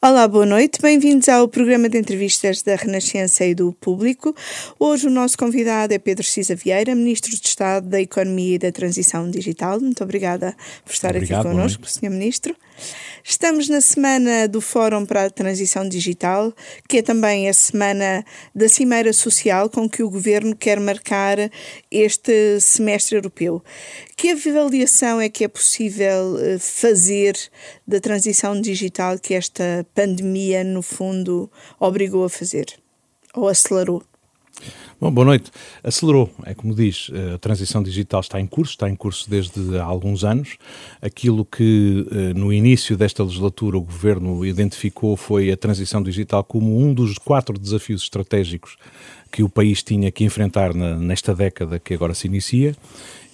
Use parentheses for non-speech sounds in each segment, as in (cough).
Olá, boa noite. Bem-vindos ao programa de entrevistas da Renascença e do Público. Hoje o nosso convidado é Pedro Cisa Vieira, Ministro de Estado da Economia e da Transição Digital. Muito obrigada por estar Obrigado, aqui connosco, Sr. Ministro. Estamos na semana do Fórum para a Transição Digital, que é também a semana da Cimeira Social com que o Governo quer marcar este semestre europeu. Que avaliação é que é possível eh, fazer da transição digital que esta pandemia, no fundo, obrigou a fazer ou acelerou? Bom, boa noite. Acelerou, é como diz, eh, a transição digital está em curso, está em curso desde há alguns anos. Aquilo que eh, no início desta legislatura o Governo identificou foi a transição digital como um dos quatro desafios estratégicos que o país tinha que enfrentar na, nesta década que agora se inicia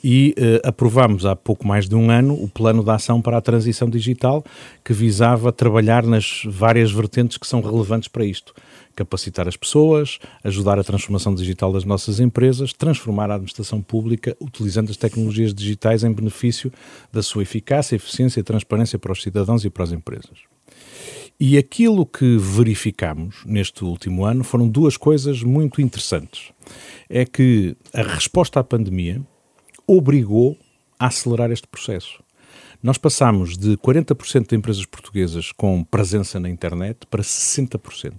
e eh, aprovámos há pouco mais de um ano o plano de ação para a transição digital que visava trabalhar nas várias vertentes que são relevantes para isto capacitar as pessoas, ajudar a transformação digital das nossas empresas, transformar a administração pública utilizando as tecnologias digitais em benefício da sua eficácia, eficiência e transparência para os cidadãos e para as empresas. E aquilo que verificamos neste último ano foram duas coisas muito interessantes. É que a resposta à pandemia obrigou a acelerar este processo. Nós passamos de 40% de empresas portuguesas com presença na internet para 60%.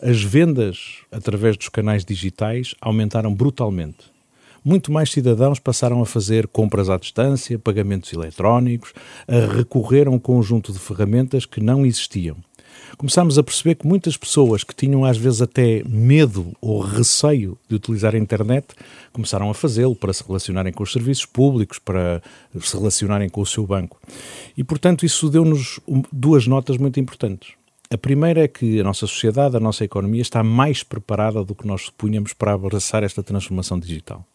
As vendas através dos canais digitais aumentaram brutalmente. Muito mais cidadãos passaram a fazer compras à distância, pagamentos eletrónicos, a recorrer a um conjunto de ferramentas que não existiam. Começámos a perceber que muitas pessoas que tinham às vezes até medo ou receio de utilizar a internet começaram a fazê-lo para se relacionarem com os serviços públicos, para se relacionarem com o seu banco. E, portanto, isso deu-nos duas notas muito importantes. A primeira é que a nossa sociedade, a nossa economia está mais preparada do que nós supunhamos para abraçar esta transformação digital.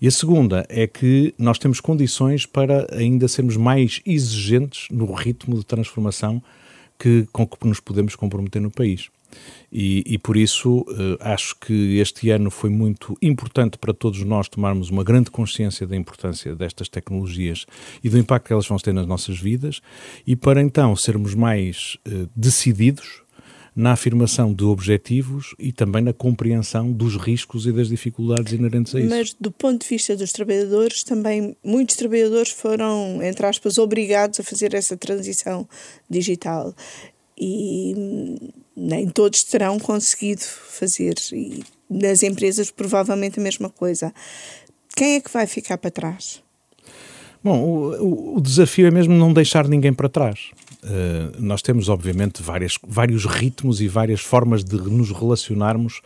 E a segunda é que nós temos condições para ainda sermos mais exigentes no ritmo de transformação que, com que nos podemos comprometer no país. E, e, por isso uh, acho que este ano foi muito importante para todos nós tomarmos uma grande consciência da importância destas tecnologias e do impacto que elas vão ter nas nossas vidas e para então sermos mais uh, decididos na afirmação de objetivos e também na compreensão dos riscos e das dificuldades inerentes a isso. Mas do ponto de vista dos trabalhadores, também muitos trabalhadores foram, entre aspas, obrigados a fazer essa transição digital e nem todos terão conseguido fazer. E nas empresas, provavelmente a mesma coisa. Quem é que vai ficar para trás? Bom, o, o, desafio é mesmo não deixar ninguém para trás. Uh, nós temos, obviamente, várias, vários ritmos e várias formas de nos relacionarmos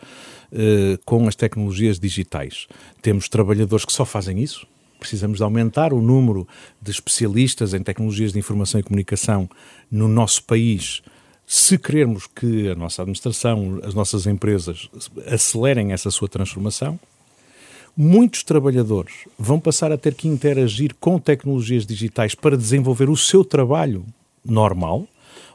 uh, com as tecnologias digitais. Temos trabalhadores que só fazem isso. Precisamos de aumentar o número de especialistas em tecnologias de informação e comunicação no nosso país se queremos que a nossa administração, as nossas empresas acelerem essa sua transformação, muitos trabalhadores vão passar a ter que interagir com tecnologias digitais para desenvolver o seu trabalho normal,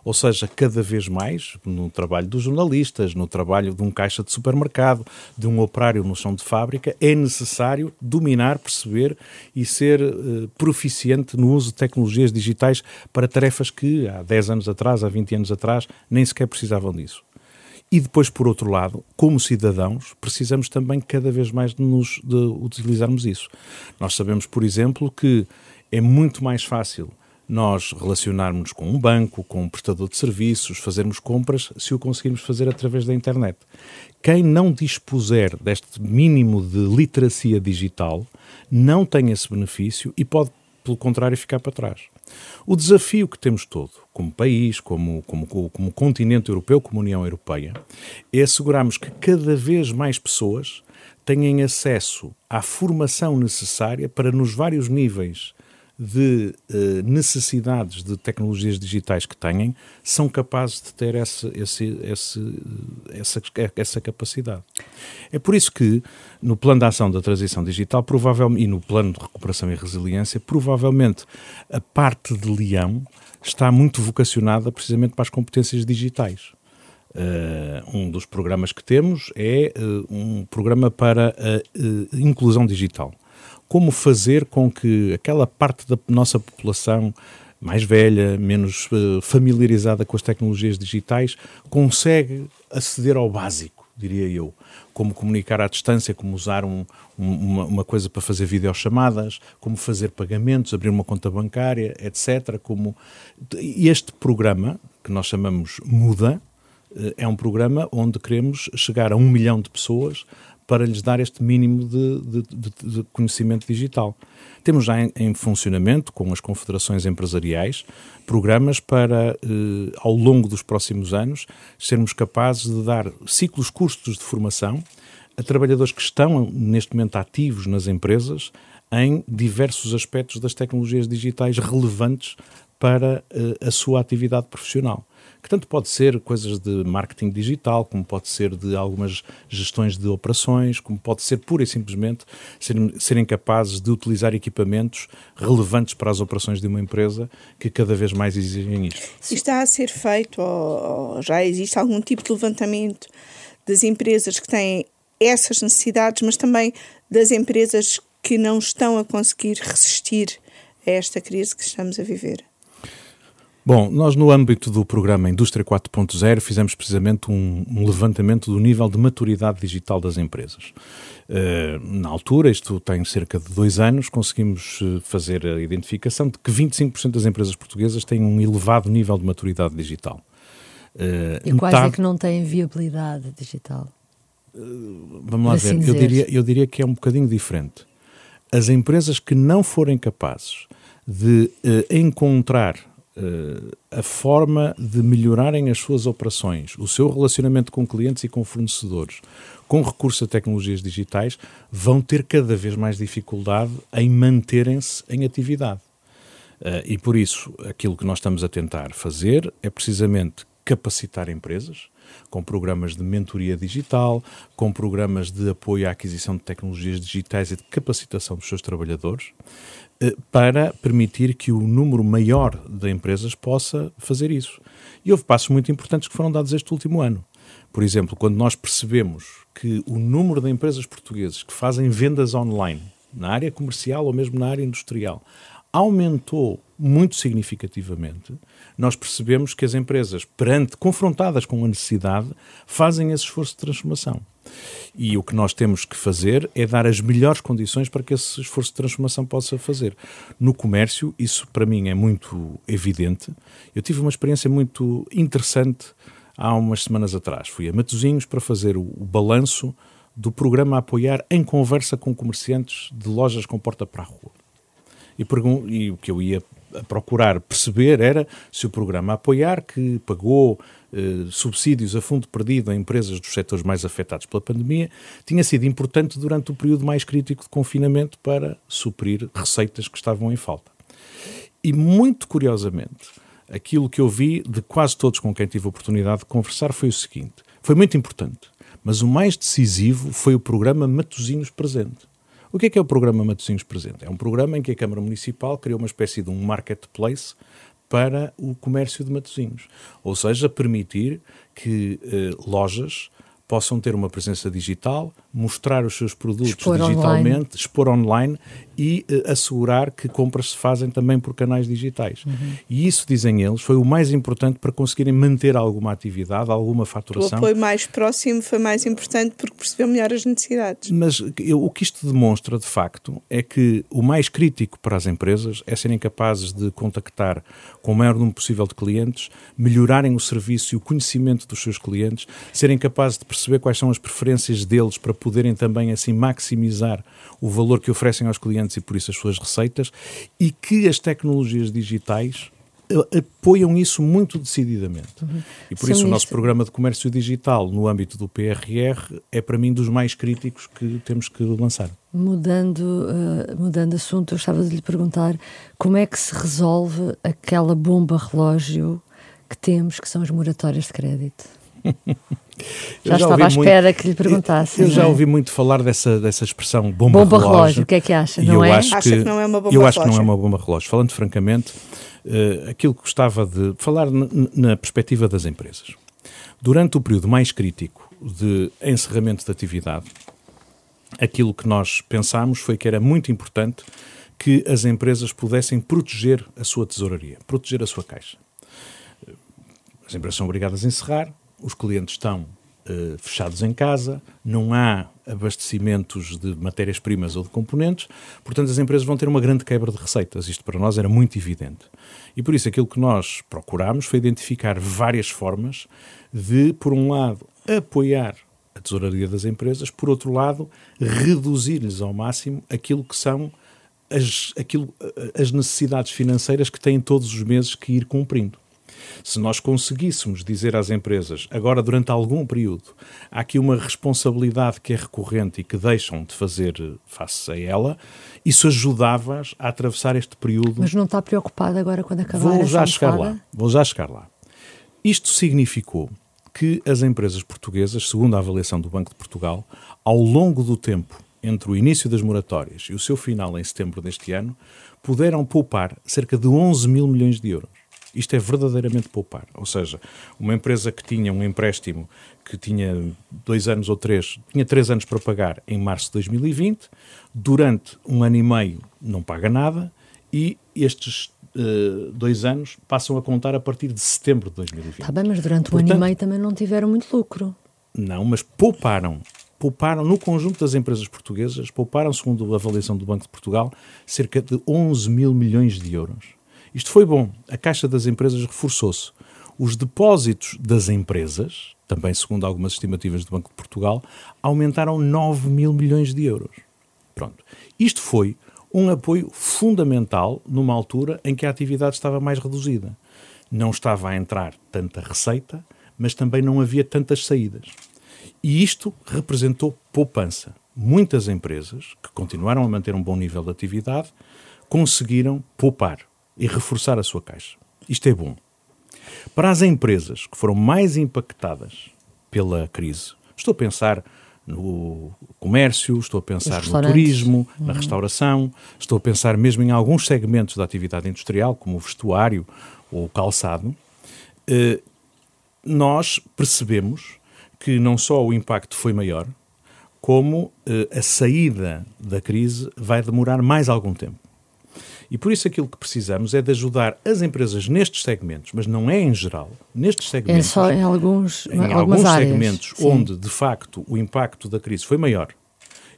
ou seja, cada vez mais no trabalho dos jornalistas, no trabalho de um caixa de supermercado, de um operário no chão de fábrica, é necessário dominar, perceber e ser uh, proficiente no uso de tecnologias digitais para tarefas que há 10 anos atrás, há 20 anos atrás, nem sequer precisavam disso. E depois, por outro lado, como cidadãos, precisamos também cada vez mais de, nos, de utilizarmos isso. Nós sabemos, por exemplo, que é muito mais fácil nós relacionarmos com um banco, com um prestador de serviços, fazermos compras, se o conseguirmos fazer através da internet. Quem não dispuser deste mínimo de literacia digital não tem esse benefício e pode, pelo contrário, ficar para trás. O desafio que temos todo, como país, como, como, como continente europeu, como União Europeia, é assegurarmos que cada vez mais pessoas tenham acesso à formação necessária para, nos vários níveis de uh, necessidades de tecnologias digitais que têm, são capazes de ter essa, esse, esse, essa, essa capacidade. É por isso que, no plano de ação da transição digital, provavelmente, e no plano de recuperação e resiliência, provavelmente a parte de Leão está muito vocacionada precisamente para as competências digitais. Uh, um dos programas que temos é uh, um programa para a inclusão digital como fazer com que aquela parte da nossa população mais velha, menos uh, familiarizada com as tecnologias digitais, consegue aceder ao básico, diria eu. Como comunicar à distância, como usar um, um, uma, uma, coisa para fazer videochamadas, como fazer pagamentos, abrir uma conta bancária, etc. Como... Este programa, que nós chamamos Muda, uh, é um programa onde queremos chegar a um milhão de pessoas para lhes dar este mínimo de, de, de, conhecimento digital. Temos já em, em, funcionamento, com as confederações empresariais, programas para, eh, ao longo dos próximos anos, sermos capazes de dar ciclos curtos de formação a trabalhadores que estão neste momento ativos nas empresas em diversos aspectos das tecnologias digitais relevantes para eh, a sua atividade profissional que tanto pode ser coisas de marketing digital, como pode ser de algumas gestões de operações, como pode ser pura e simplesmente serem, serem capazes de utilizar equipamentos relevantes para as operações de uma empresa que cada vez mais exigem isto. Se está a ser feito ou, ou já existe algum tipo de levantamento das empresas que têm essas necessidades, mas também das empresas que não estão a conseguir resistir a esta crise que estamos a viver? Bom, nós no âmbito do programa Indústria 4.0 fizemos precisamente um, um, levantamento do nível de maturidade digital das empresas. Uh, na altura, isto tem cerca de dois anos, conseguimos eh, fazer a identificação de que 25% das empresas portuguesas têm um elevado nível de maturidade digital. Uh, e quais metade... é que não têm viabilidade digital? Uh, vamos lá ver, assim eu diria, eu diria que é um bocadinho diferente. As empresas que não forem capazes de encontrar a forma de melhorarem as suas operações, o seu relacionamento com clientes e com fornecedores, com recurso a tecnologias digitais, vão ter cada vez mais dificuldade em manterem-se em atividade. Uh, e por isso, aquilo que nós estamos a tentar fazer é precisamente capacitar empresas, com programas de mentoria digital, com programas de apoio à aquisição de tecnologias digitais e de capacitação dos seus trabalhadores, eh, para permitir que o número maior de empresas possa fazer isso. E houve passos muito importantes que foram dados este último ano. Por exemplo, quando nós percebemos que o número de empresas portuguesas que fazem vendas online, na área comercial ou mesmo na área industrial, aumentou muito significativamente, nós percebemos que as empresas, perante, confrontadas com a necessidade, fazem esse esforço de transformação. E o que nós temos que fazer é dar as melhores condições para que esse esforço de transformação possa fazer. No comércio, isso para mim é muito evidente. Eu tive uma experiência muito interessante há umas semanas atrás. Fui a Matosinhos para fazer o, o balanço do programa a apoiar em conversa com comerciantes de lojas com porta para a rua. E, e o que eu ia procurar perceber era se o programa a apoiar, que pagou eh, subsídios a fundo perdido a empresas dos setores mais afetados pela pandemia, tinha sido importante durante o período mais crítico de confinamento para suprir receitas que estavam em falta. E muito curiosamente, aquilo que eu vi de quase todos com quem tive a oportunidade de conversar foi o seguinte: foi muito importante, mas o mais decisivo foi o programa Matozinhos Presente. O que é que é o programa Matosinhos Presente? É um programa em que a Câmara Municipal criou uma espécie de um marketplace para o comércio de Matosinhos. Ou seja, permitir que eh, lojas possam ter uma presença digital, mostrar os seus produtos expor digitalmente, online. expor online e uh, assegurar que compras se fazem também por canais digitais. Uhum. E isso, dizem eles, foi o mais importante para conseguirem manter alguma atividade, alguma faturação. O apoio mais próximo foi mais importante porque percebeu melhor as necessidades. Mas eu, o que isto demonstra, de facto, é que o mais crítico para as empresas é serem capazes de contactar com o maior número possível de clientes, melhorarem o serviço e o conhecimento dos seus clientes, serem capazes de perceber quais são as preferências deles para poderem também assim maximizar o valor que oferecem aos clientes e por isso as suas receitas e que as tecnologias digitais eh, apoiam isso muito decididamente. Uhum. E por Sim, isso o nosso programa de comércio digital no âmbito do PRR é para mim dos mais críticos que temos que lançar. Mudando, uh, mudando assunto, eu estava de lhe perguntar como é que se resolve aquela bomba relógio que temos, que são as moratórias de crédito. Já, já estava à espera muito, que lhe perguntasse. Eu, eu já é? ouvi muito falar dessa, dessa expressão bomba, bomba relógio. relógio. O que é que acha? Não é? Acho que, que, não é uma bomba Eu relógio. acho que não é uma bomba relógio. Falando francamente, uh, aquilo que gostava de falar na perspectiva das empresas. Durante o período mais crítico de encerramento de atividade, aquilo que nós pensámos foi que era muito importante que as empresas pudessem proteger a sua tesouraria, proteger a sua caixa. As empresas são obrigadas a encerrar, os clientes estão uh, fechados em casa, não há abastecimentos de matérias-primas ou de componentes, portanto as empresas vão ter uma grande quebra de receitas. Isto para nós era muito evidente. E por isso aquilo que nós procurámos foi identificar várias formas de, por um lado, apoiar a tesouraria das empresas, por outro lado, reduzir-lhes ao máximo aquilo que são as, aquilo, as necessidades financeiras que têm todos os meses que ir cumprindo. Se nós conseguíssemos dizer às empresas, agora durante algum período, há aqui uma responsabilidade que é recorrente e que deixam de fazer face a ela, isso ajudava-as a atravessar este período. Mas não está preocupado agora quando acabar Vou já chegar lá. Vou já chegar lá. Isto significou que as empresas portuguesas, segundo a avaliação do Banco de Portugal, ao longo do tempo entre o início das moratórias e o seu final em setembro deste ano, puderam poupar cerca de 11 mil milhões de euros. Isto é verdadeiramente poupar. Ou seja, uma empresa que tinha um empréstimo que tinha dois anos ou três, tinha três anos para pagar em março de 2020, durante um ano e meio não paga nada e estes uh, dois anos passam a contar a partir de setembro de 2020. Está bem, mas durante Portanto, um ano e meio também não tiveram muito lucro. Não, mas pouparam. Pouparam, no conjunto das empresas portuguesas, pouparam, segundo a avaliação do Banco de Portugal, cerca de 11 mil milhões de euros. Isto foi bom. A Caixa das Empresas reforçou-se. Os depósitos das empresas, também segundo algumas estimativas do Banco de Portugal, aumentaram 9 mil milhões de euros. Pronto. Isto foi um apoio fundamental numa altura em que a atividade estava mais reduzida. Não estava a entrar tanta receita, mas também não havia tantas saídas. E isto representou poupança. Muitas empresas, que continuaram a manter um bom nível de atividade, conseguiram poupar e reforçar a sua caixa. Isto é bom. Para as empresas que foram mais impactadas pela crise, estou a pensar no comércio, estou a pensar no turismo, uhum. na restauração, estou a pensar mesmo em alguns segmentos da atividade industrial, como o vestuário ou o calçado, eh, nós percebemos que não só o impacto foi maior, como eh, a saída da crise vai demorar mais algum tempo. E por isso aquilo que precisamos é de ajudar as empresas nestes segmentos, mas não é em geral, nestes segmentos. É só em alguns Em alguns segmentos Sim. onde, de facto, o impacto da crise foi maior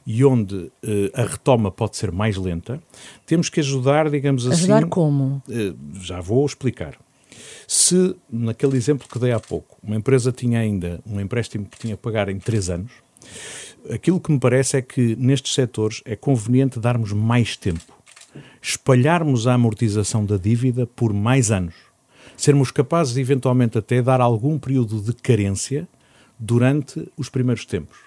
e onde uh, a retoma pode ser mais lenta, temos que ajudar, digamos assim... Ajudar como? Uh, já vou explicar. Se, naquele exemplo que dei há pouco, uma empresa tinha ainda um empréstimo que tinha que pagar em 3 anos, aquilo que me parece é que nestes setores é conveniente darmos mais tempo espalharmos a amortização da dívida por mais anos. Sermos capazes eventualmente, até dar algum período de carência durante os primeiros tempos.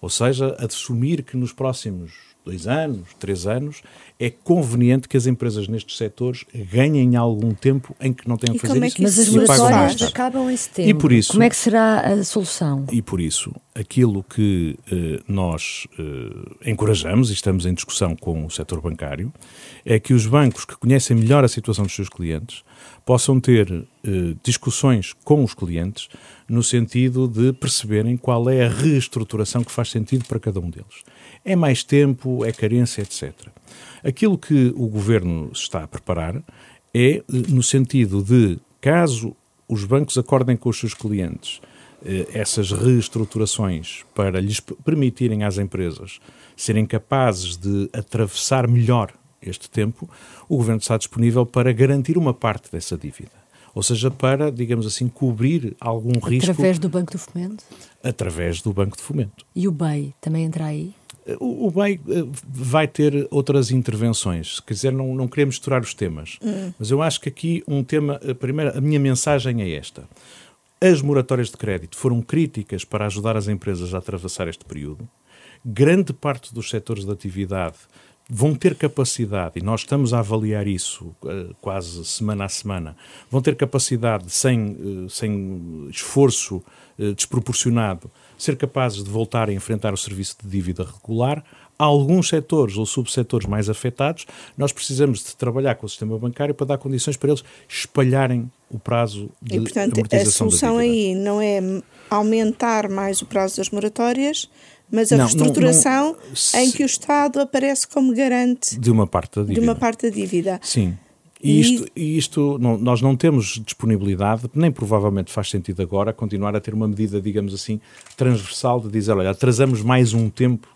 Ou seja, assumir que nos próximos dois anos, três anos, é conveniente que as empresas nestes setores ganhem algum tempo em que não tenham que fazer é isso. Mas as moratórias acabam em setembro. E por isso, Como é que será a solução? E por isso, aquilo que eh, nós eh, encorajamos e estamos em discussão com o setor bancário é que os bancos que conhecem melhor a situação dos seus clientes possam ter eh, discussões com os clientes no sentido de perceberem qual é a reestruturação que faz sentido para cada um deles. É mais tempo, é carência, etc. Aquilo que o governo está a preparar é eh, no sentido de, caso os bancos acordem com os seus clientes eh, essas reestruturações para lhes permitirem às empresas serem capazes de atravessar melhor este tempo, o Governo está disponível para garantir uma parte dessa dívida. Ou seja, para, digamos assim, cobrir algum Através risco. Através do Banco do Fomento? Através do Banco de Fomento. E o BEI também entra aí? O, o BEI eh, vai ter outras intervenções. Quer dizer, não, não queremos misturar os temas. Hum. Mas eu acho que aqui um tema. A, primeira, a minha mensagem é esta. As moratórias de crédito foram críticas para ajudar as empresas a atravessar este período. Grande parte dos setores de atividade vão ter capacidade, e nós estamos a avaliar isso uh, quase semana a semana, vão ter capacidade, sem, uh, sem esforço desproporcionado, ser capazes de voltar a enfrentar o serviço de dívida regular. Há alguns setores ou subsetores mais afetados, nós precisamos de trabalhar com o sistema bancário para dar condições para eles espalharem o prazo de e, portanto, amortização a solução aí não é aumentar mais o prazo das moratórias, mas a não, reestruturação não, não, em que o Estado aparece como garante de uma parte da dívida. De uma parte da dívida. Sim. E isto, e isto não, nós não temos disponibilidade, nem provavelmente faz sentido agora, continuar a ter uma medida, digamos assim, transversal de dizer, olha, atrasamos mais um tempo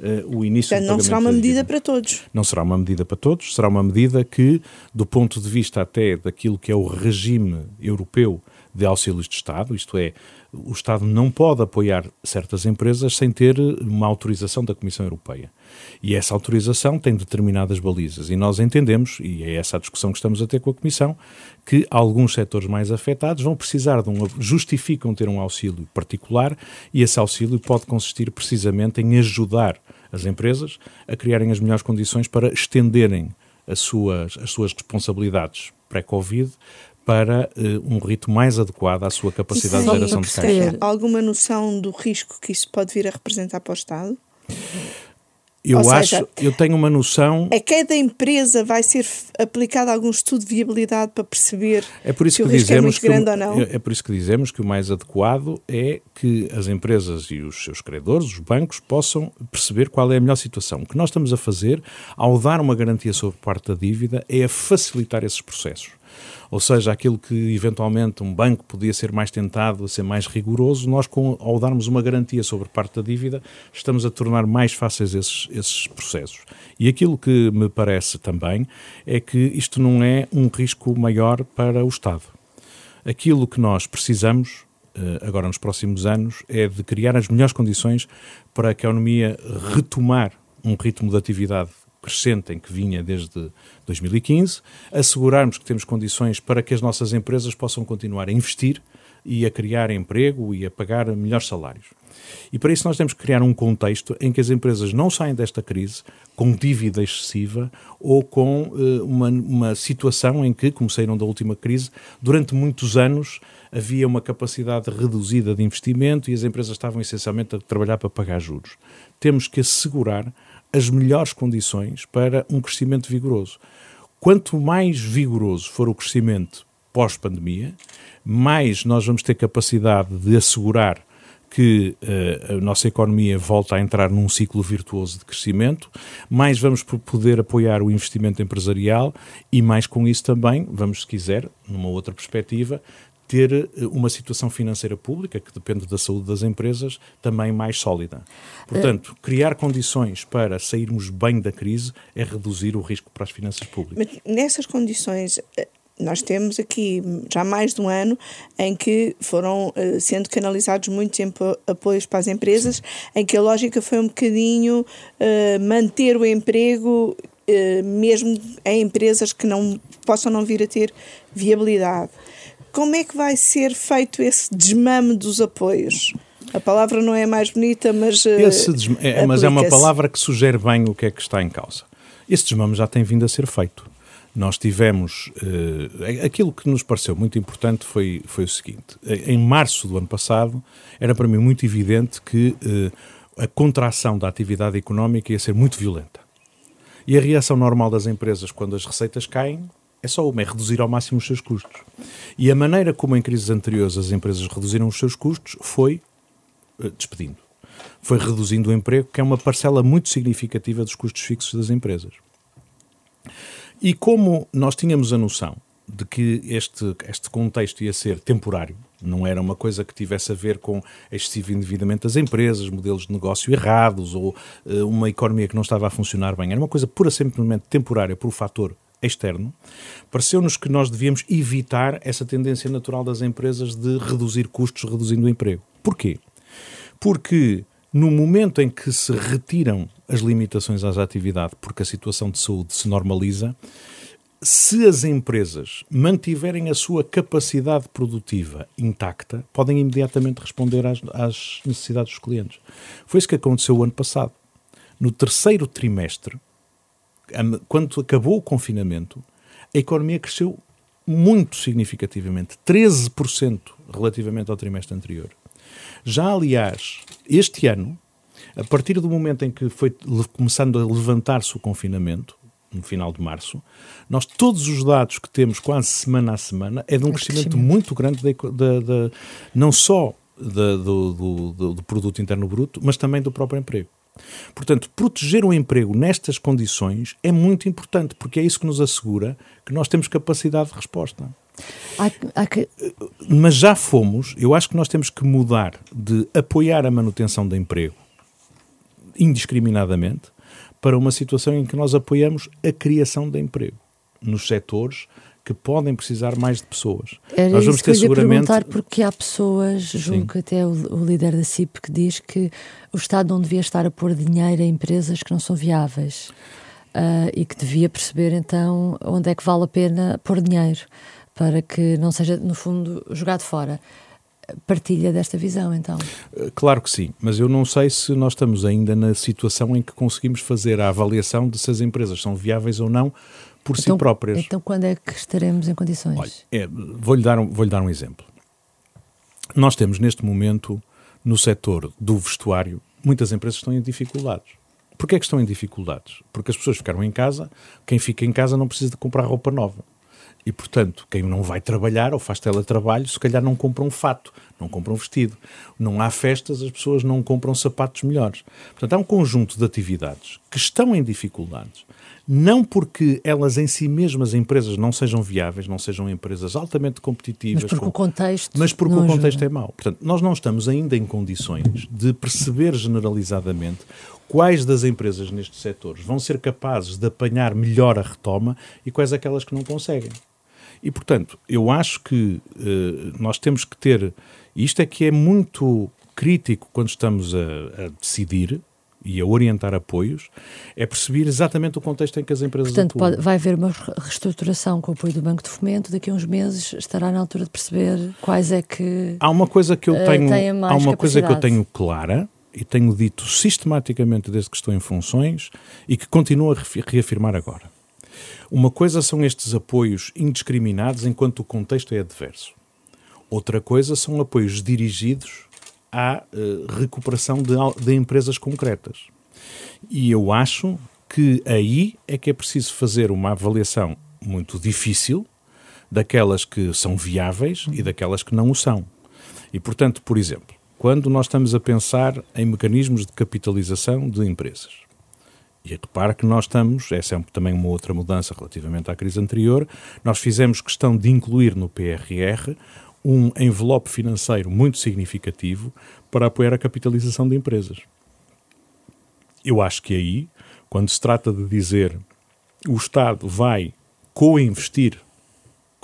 uh, o início Portanto, não será uma medida para todos. Não será uma medida para todos, será uma medida que, do ponto de vista até daquilo que é o regime europeu de auxílios de Estado, isto é, o Estado não pode apoiar certas empresas sem ter uma autorização da Comissão Europeia. E essa autorização tem determinadas balizas. E nós entendemos, e é essa a discussão que estamos a ter com a Comissão, que alguns setores mais afetados vão precisar de um. justificam ter um auxílio particular e esse auxílio pode consistir precisamente em ajudar as empresas a criarem as melhores condições para estenderem as suas, as suas responsabilidades pré-Covid para uh, um ritmo mais adequado à sua capacidade de geração de caixa. Alguma noção do risco que isso pode vir a representar para o Estado? Eu Ou acho, seja, eu tenho uma noção. A cada empresa vai ser aplicado algum estudo de viabilidade para perceber é por isso que, que o risco é muito grande o, ou não? É por isso que dizemos que o mais adequado é que as empresas e os seus credores, os bancos, possam perceber qual é a melhor situação. O que nós estamos a fazer, ao dar uma garantia sobre parte da dívida, é a facilitar esses processos. Ou seja, aquilo que eventualmente um banco podia ser mais tentado a ser mais rigoroso, nós, com, ao darmos uma garantia sobre parte da dívida, estamos a tornar mais fáceis esses, esses processos. E aquilo que me parece também é que isto não é um risco maior para o Estado. Aquilo que nós precisamos eh, agora nos próximos anos é de criar as melhores condições para a economia retomar um ritmo de atividade crescente em que vinha desde 2015, assegurarmos que temos condições para que as nossas empresas possam continuar a investir e a criar emprego e a pagar melhores salários. E para isso nós temos que criar um contexto em que as empresas não saem desta crise com dívida excessiva ou com uh, uma, uma situação em que, como saíram da última crise, durante muitos anos havia uma capacidade reduzida de investimento e as empresas estavam essencialmente a trabalhar para pagar juros. Temos que assegurar as melhores condições para um crescimento vigoroso. Quanto mais vigoroso for o crescimento pós-pandemia, mais nós vamos ter capacidade de assegurar que uh, a nossa economia volta a entrar num ciclo virtuoso de crescimento, mais vamos poder apoiar o investimento empresarial e mais com isso também, vamos, se quiser, numa outra perspectiva, ter eh, uma situação financeira pública, que depende da saúde das empresas, também mais sólida. Portanto, criar condições para sairmos bem da crise é reduzir o risco para as finanças públicas. Mas nessas condições, eh, nós temos aqui já mais de um ano em que foram uh, sendo canalizados muitos apoios para as empresas, Sim. em que a lógica foi um bocadinho uh, manter o emprego uh, mesmo em empresas que não possam não vir a ter viabilidade. Como é que vai ser feito esse desmame dos apoios? A palavra não é mais bonita, mas. Uh, é, mas é uma palavra que sugere bem o que é que está em causa. Esse desmame já tem vindo a ser feito. Nós tivemos. Uh, aquilo que nos pareceu muito importante foi, foi o seguinte: em março do ano passado, era para mim muito evidente que uh, a contração da atividade económica ia ser muito violenta. E a reação normal das empresas quando as receitas caem é só uma, é reduzir ao máximo os seus custos. E a maneira como em crises anteriores as empresas reduziram os seus custos foi uh, despedindo. Foi reduzindo o emprego, que é uma parcela muito significativa dos custos fixos das empresas. E como nós tínhamos a noção de que este, este contexto ia ser temporário, não era uma coisa que tivesse a ver com excessivo endividamento das empresas, modelos de negócio errados ou uh, uma economia que não estava a funcionar bem, era uma coisa pura simplesmente temporária por um fator externo, pareceu-nos que nós devíamos evitar essa tendência natural das empresas de reduzir custos reduzindo o emprego. Porquê? Porque no momento em que se retiram as limitações às atividades, porque a situação de saúde se normaliza, se as empresas mantiverem a sua capacidade produtiva intacta, podem imediatamente responder às, às necessidades dos clientes. Foi isso que aconteceu o ano passado. No terceiro trimestre, quando acabou o confinamento, a economia cresceu muito significativamente, 13% relativamente ao trimestre anterior. Já, aliás, este ano, a partir do momento em que foi começando a levantar-se o confinamento, no final de março, nós todos os dados que temos quase semana a semana é de um crescimento, crescimento, muito grande de, de, de, não só do, do, do, do produto interno bruto, mas também do próprio emprego. Portanto, proteger o emprego nestas condições é muito importante, porque é isso que nos assegura que nós temos capacidade de resposta. Há, há que... Mas já fomos, eu acho que nós temos que mudar de apoiar a manutenção do emprego indiscriminadamente para uma situação em que nós apoiamos a criação de emprego nos setores que podem precisar mais de pessoas. Era Nós vamos isso ter seguramente... perguntar porque há pessoas, julgo que até o, o, líder da CIP, que diz que o Estado não devia estar a pôr dinheiro em empresas que não são viáveis uh, e que devia perceber então onde é que vale a pena pôr dinheiro para que não seja, no fundo, jogado fora partilha desta visão, então? Eh, claro que sim, mas eu não sei se nós estamos ainda na situação em que conseguimos fazer a avaliação de se as empresas são viáveis ou não por então, si próprias. Então, quando é que estaremos em condições? Olha, é, vou-lhe dar, um, vou dar um exemplo. Nós temos neste momento, no setor do vestuário, muitas empresas estão em dificuldades. Porquê é que estão em dificuldades? Porque as pessoas ficaram em casa, quem fica em casa não precisa de comprar roupa nova. E, portanto, quem não vai trabalhar ou faz teletrabalho, se calhar não compra um fato, não compra um vestido. Não há festas, as pessoas não compram sapatos melhores. Portanto, há um conjunto de atividades que estão em dificuldades não porque elas em si mesmas, empresas, não sejam viáveis, não sejam empresas altamente competitivas. Mas porque com, o contexto. Mas porque o contexto ajuda. é mau. Portanto, nós não estamos ainda em condições de perceber generalizadamente quais das empresas nestes setores vão ser capazes de apanhar melhor a retoma e quais aquelas que não conseguem. E, portanto, eu acho que uh, nós temos que ter. Isto é que é muito crítico quando estamos a, a decidir e a orientar apoios, é perceber exatamente o contexto em que as empresas Portanto. Pode, vai haver uma reestruturação com o apoio do Banco de Fomento, daqui a uns meses estará na altura de perceber quais é que Há uma coisa que eu eh, tenho, há uma coisa que eu tenho clara e tenho dito sistematicamente desde que estou em funções e que continuo a reafirmar agora. Uma coisa são estes apoios indiscriminados enquanto o contexto é adverso. Outra coisa são apoios dirigidos à uh, recuperação de, de empresas concretas. E eu acho que aí é que é preciso fazer uma avaliação muito difícil daquelas que são viáveis e daquelas que não o são. E, portanto, por exemplo, quando nós estamos a pensar em mecanismos de capitalização de empresas, e repara que nós estamos, essa é também uma outra mudança relativamente à crise anterior, nós fizemos questão de incluir no PRR um envelope financeiro muito significativo para apoiar a capitalização de empresas. Eu acho que aí, quando se trata de dizer o Estado vai co-investir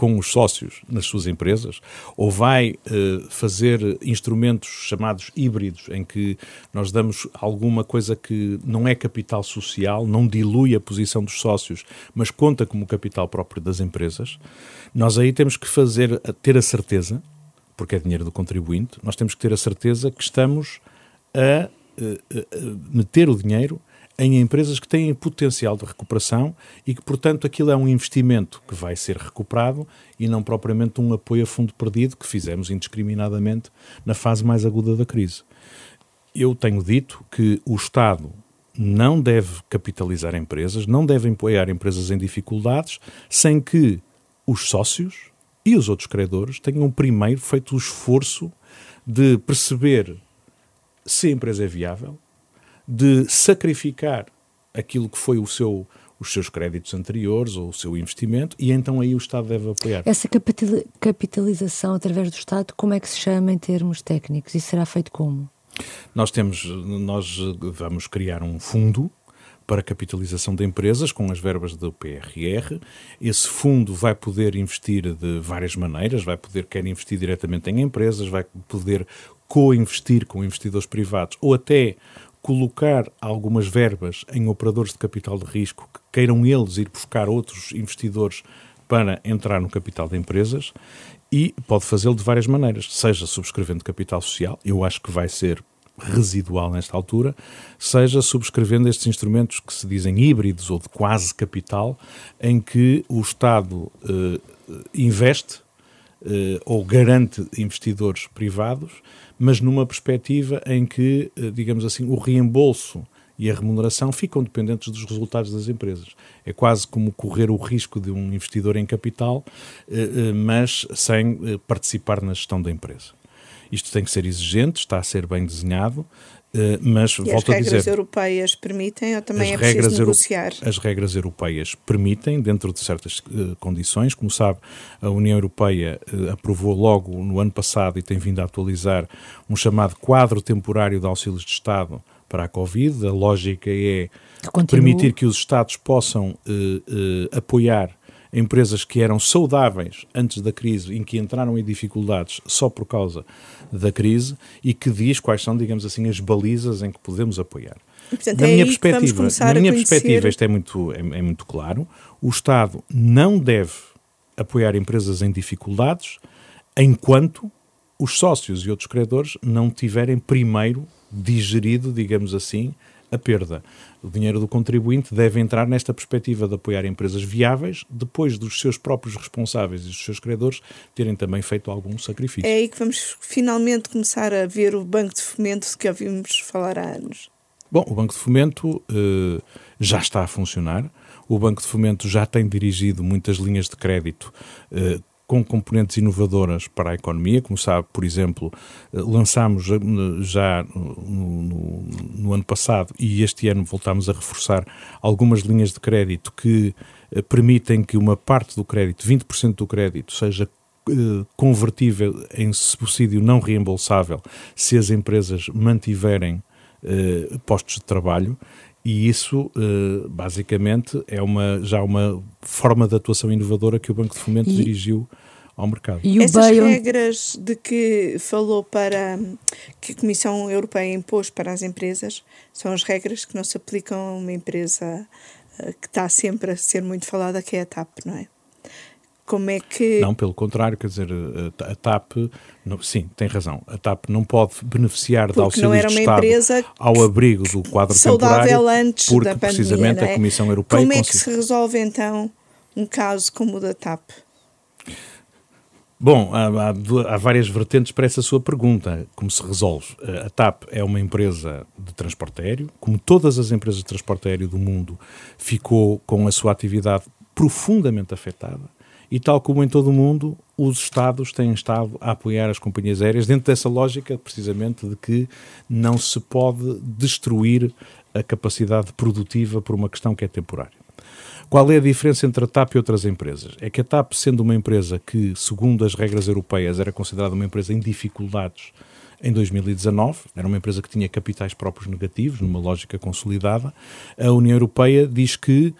com os sócios nas suas empresas, ou vai uh, fazer instrumentos chamados híbridos, em que nós damos alguma coisa que não é capital social, não dilui a posição dos sócios, mas conta como capital próprio das empresas, nós aí temos que fazer, ter a certeza, porque é dinheiro do contribuinte, nós temos que ter a certeza que estamos a, a, a meter o dinheiro em empresas que têm potencial de recuperação e que, portanto, aquilo é um investimento que vai ser recuperado e não propriamente um apoio a fundo perdido que fizemos indiscriminadamente na fase mais aguda da crise. Eu tenho dito que o Estado não deve capitalizar empresas, não deve apoiar empresas em dificuldades sem que os sócios e os outros credores tenham primeiro feito o esforço de perceber se a empresa é viável, de sacrificar aquilo que foi o seu, os seus créditos anteriores ou o seu investimento e então aí o Estado deve apoiar. Essa capitalização através do Estado, como é que se chama em termos técnicos e será feito como? Nós temos, nós vamos criar um fundo para capitalização de empresas com as verbas do PRR. Esse fundo vai poder investir de várias maneiras, vai poder quer investir diretamente em empresas, vai poder co-investir com investidores privados ou até colocar algumas verbas em operadores de capital de risco que queiram eles ir buscar outros investidores para entrar no capital de empresas e pode fazê-lo de várias maneiras, seja subscrevendo capital social, eu acho que vai ser residual nesta altura, seja subscrevendo estes instrumentos que se dizem híbridos ou de quase capital, em que o Estado eh, investe ou garante investidores privados mas numa perspectiva em que, eh, digamos assim, o reembolso e a remuneração ficam dependentes dos resultados das empresas. É quase como correr o risco de um investidor em capital, eh, eh, mas sem participar na gestão da empresa. Isto tem que ser exigente, está a ser bem desenhado, mas e volto as regras a dizer, europeias permitem ou também é preciso negociar? As regras europeias permitem, dentro de certas uh, condições. Como sabe, a União Europeia uh, aprovou logo no ano passado e tem vindo a atualizar um chamado quadro temporário de auxílios de Estado para a Covid. A lógica é permitir que os Estados possam apoiar empresas que eram saudáveis antes da crise, em que entraram em dificuldades só por causa da crise e que diz quais são, digamos assim, as balizas em que podemos apoiar. portanto, na é minha perspectiva, na minha perspectiva, isto é muito, é, é muito claro. O Estado não deve apoiar empresas em dificuldades enquanto os sócios e outros credores não tiverem primeiro digerido, digamos assim, a perda. O dinheiro do contribuinte deve entrar nesta perspectiva de apoiar empresas viáveis, depois dos seus próprios responsáveis e dos seus credores terem também feito algum sacrifício. É aí que vamos finalmente começar a ver o Banco de Fomento de que ouvimos falar há anos. Bom, o Banco de Fomento eh, já está a funcionar. O Banco de Fomento já tem dirigido muitas linhas de crédito eh, com componentes inovadoras para a economia. Como sabe, por exemplo, eh, lançámos eh, já no, no, no, ano passado e este ano voltámos a reforçar algumas linhas de crédito que eh, permitem que uma parte do crédito, 20% do crédito, seja convertível em subsídio não reembolsável se as empresas mantiverem postos de trabalho e isso, basicamente, é uma, já uma forma de atuação inovadora que o Banco de Fomento e, dirigiu ao mercado. E o Essas regras de que falou para que a Comissão Europeia impôs para as empresas são as regras que não se aplicam a uma empresa uh, que está sempre a ser muito falada, que é a TAP, não é? Como é que. Não, pelo contrário, quer dizer, a TAP, não, sim, tem razão, a TAP não pode beneficiar porque de auxílios de Estado ao abrigo do quadro temporário antes porque da pandemia, precisamente é? a Comissão Europeia. Como é que se resolve então um caso como o da TAP? Bom, há, há, há, várias vertentes para essa sua pergunta. Como se resolve? A TAP é uma empresa de transporte aéreo. Como todas as empresas de transporte aéreo do mundo, ficou com a sua atividade profundamente afetada. E, tal como em todo o mundo, os Estados têm estado a apoiar as companhias aéreas dentro dessa lógica, precisamente, de que não se pode destruir a capacidade produtiva por uma questão que é temporária. Qual é a diferença entre a TAP e outras empresas? É que a TAP, sendo uma empresa que, segundo as regras europeias, era considerada uma empresa em dificuldades em 2019, era uma empresa que tinha capitais próprios negativos, numa lógica consolidada, a União Europeia diz que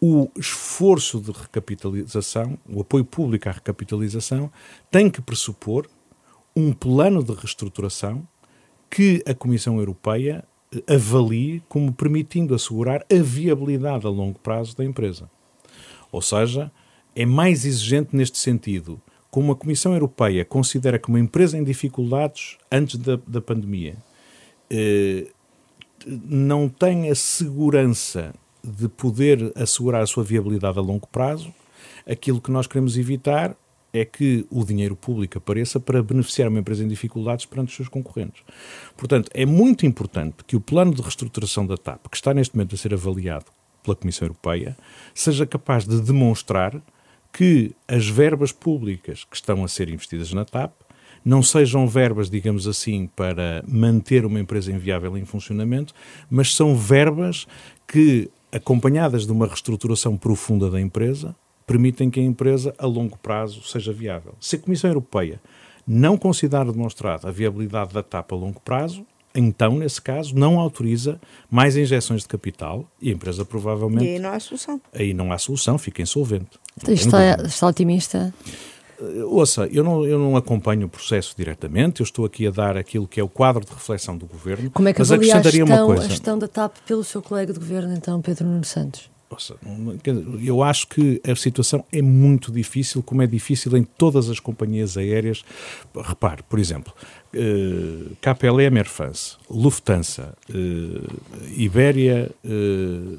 o esforço de recapitalização, o apoio público à recapitalização, tem que pressupor um plano de reestruturação que a Comissão Europeia avalie como permitindo assegurar a viabilidade a longo prazo da empresa. Ou seja, é mais exigente neste sentido. Como a Comissão Europeia considera que uma empresa em dificuldades antes da, da pandemia eh, não tem a segurança de poder assegurar a sua viabilidade a longo prazo, aquilo que nós queremos evitar é que o dinheiro público apareça para beneficiar uma empresa em dificuldades perante os seus concorrentes. Portanto, é muito importante que o plano de reestruturação da TAP, que está neste momento a ser avaliado pela Comissão Europeia, seja capaz de demonstrar que as verbas públicas que estão a ser investidas na TAP não sejam verbas, digamos assim, para manter uma empresa inviável em funcionamento, mas são verbas que, acompanhadas de uma reestruturação profunda da empresa, permitem que a empresa, a longo prazo, seja viável. Se a Comissão Europeia não considera demonstrada a viabilidade da TAP a longo prazo, então, nesse caso, não autoriza mais injeções de capital e a empresa provavelmente. E aí não há solução. Aí não há solução, fica insolvente. Está, está otimista? Eh, ouça, eu não, eu não acompanho o processo diretamente, eu estou aqui a dar aquilo que é o quadro de reflexão do governo. Como é que avalia a gestão, a gestão da TAP pelo seu colega de governo, então, Pedro Nuno Santos? Eu acho que a situação é muito difícil, como é difícil em todas as companhias aéreas. Repare, por exemplo, eh, Air France, Lufthansa, uh, Iberia, uh,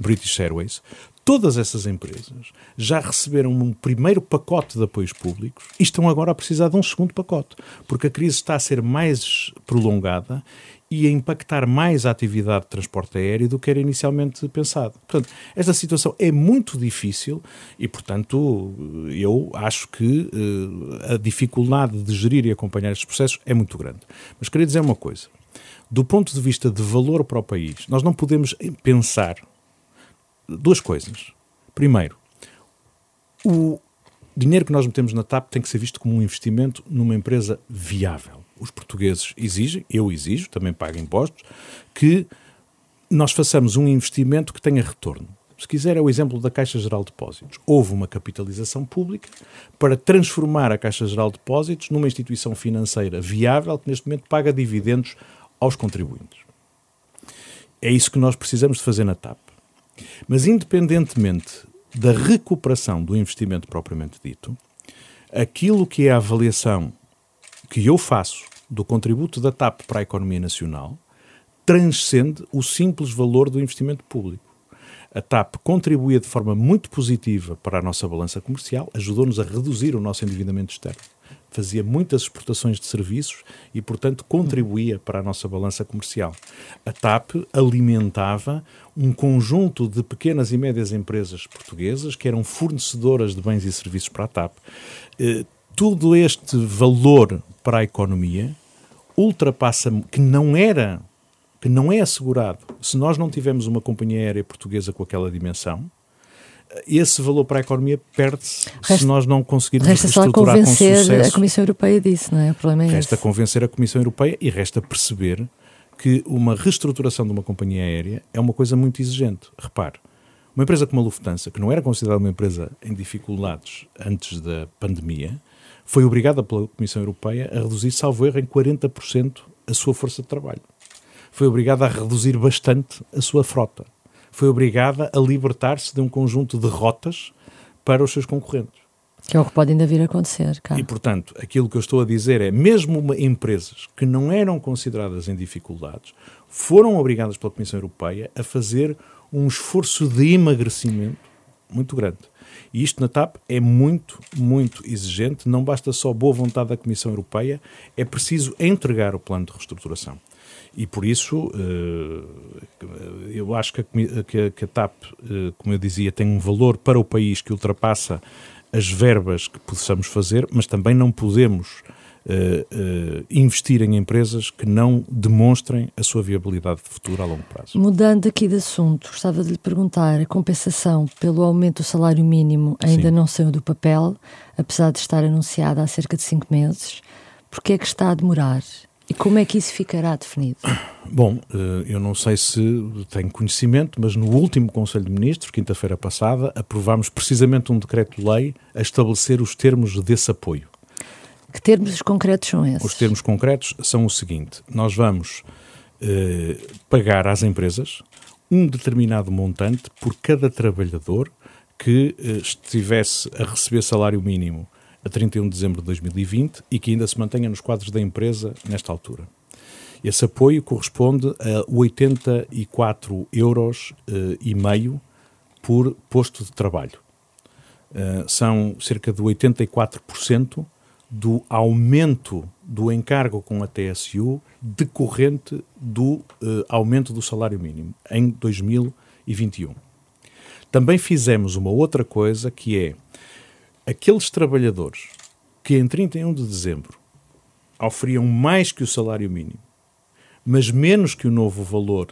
British Airways, Todas essas empresas já receberam um primeiro pacote de apoios públicos e estão agora a precisar de um segundo pacote, porque a crise está a ser mais prolongada e a impactar mais a atividade de transporte aéreo do que era inicialmente pensado. Portanto, esta situação é muito difícil e, portanto, eu acho que uh, a dificuldade de gerir e acompanhar estes processos é muito grande. Mas queria dizer uma coisa. Do ponto de vista de valor para o país, nós não podemos pensar duas coisas. Primeiro, o dinheiro que nós metemos na TAP tem que ser visto como um investimento numa empresa viável. Os portugueses exigem, eu exijo, também pago impostos, que nós façamos um investimento que tenha retorno. Se quiser, é o exemplo da Caixa Geral de Depósitos. Houve uma capitalização pública para transformar a Caixa Geral de Depósitos numa instituição financeira viável que neste momento paga dividendos aos contribuintes. É isso que nós precisamos de fazer na TAP. Mas, independentemente da recuperação do investimento propriamente dito, aquilo que é a avaliação que eu faço do contributo da TAP para a economia nacional transcende o simples valor do investimento público. A TAP contribuía de forma muito positiva para a nossa balança comercial, ajudou-nos a reduzir o nosso endividamento externo fazia muitas exportações de serviços e, portanto, contribuía para a nossa balança comercial. A TAP alimentava um conjunto de pequenas e médias empresas portuguesas que eram fornecedoras de bens e serviços para a TAP. Eh, tudo este valor para a economia ultrapassa, que não era, que não é assegurado se nós não tivermos uma companhia aérea portuguesa com aquela dimensão, esse valor para a economia perde-se se nós não conseguirmos resta reestruturar só convencer com sucesso. a Comissão Europeia disso, não é? O problema é Resta esse. convencer a Comissão Europeia e resta perceber que uma reestruturação de uma companhia aérea é uma coisa muito exigente. Repare, uma empresa como a Lufthansa, que não era considerada uma empresa em dificuldades antes da pandemia, foi obrigada pela Comissão Europeia a reduzir, salvo erro, em 40% a sua força de trabalho. Foi obrigada a reduzir bastante a sua frota foi obrigada a libertar-se de um conjunto de rotas para os seus concorrentes. Que é o que pode ainda vir a acontecer. Cá. E, portanto, aquilo que eu estou a dizer é, mesmo empresas que não eram consideradas em dificuldades, foram obrigadas pela Comissão Europeia a fazer um esforço de emagrecimento muito grande. E isto na TAP é muito, muito exigente. Não basta só boa vontade da Comissão Europeia, é preciso entregar o plano de reestruturação. E por isso, eh, eu acho que a, que a TAP, eh, como eu dizia, tem um valor para o país que ultrapassa as verbas que possamos fazer, mas também não podemos Uh, investir em empresas que não demonstrem a sua viabilidade de futuro a longo prazo. Mudando aqui de assunto, gostava de lhe perguntar: a compensação pelo aumento do salário mínimo ainda Sim. não saiu do papel, apesar de estar anunciada há cerca de cinco meses. Por que é que está a demorar? E como é que isso ficará definido? (coughs) Bom, eh, eu não sei se tenho conhecimento, mas no último Conselho de Ministros, quinta-feira passada, aprovámos precisamente um decreto-lei a estabelecer os termos desse apoio. Que termos concretos são esses? Os termos concretos são o seguinte: nós vamos eh, pagar às empresas um determinado montante por cada trabalhador que eh, estivesse a receber salário mínimo a 31 de dezembro de 2020 e que ainda se mantenha nos quadros da empresa nesta altura. Esse apoio corresponde a 84 euros uh, e meio por posto de trabalho. Uh, são cerca de 84% do aumento do encargo com a TSU decorrente do uh, aumento do salário mínimo em 2021. Também fizemos uma outra coisa que é aqueles trabalhadores que em 31 de dezembro oferiam mais que o salário mínimo, mas menos que o novo valor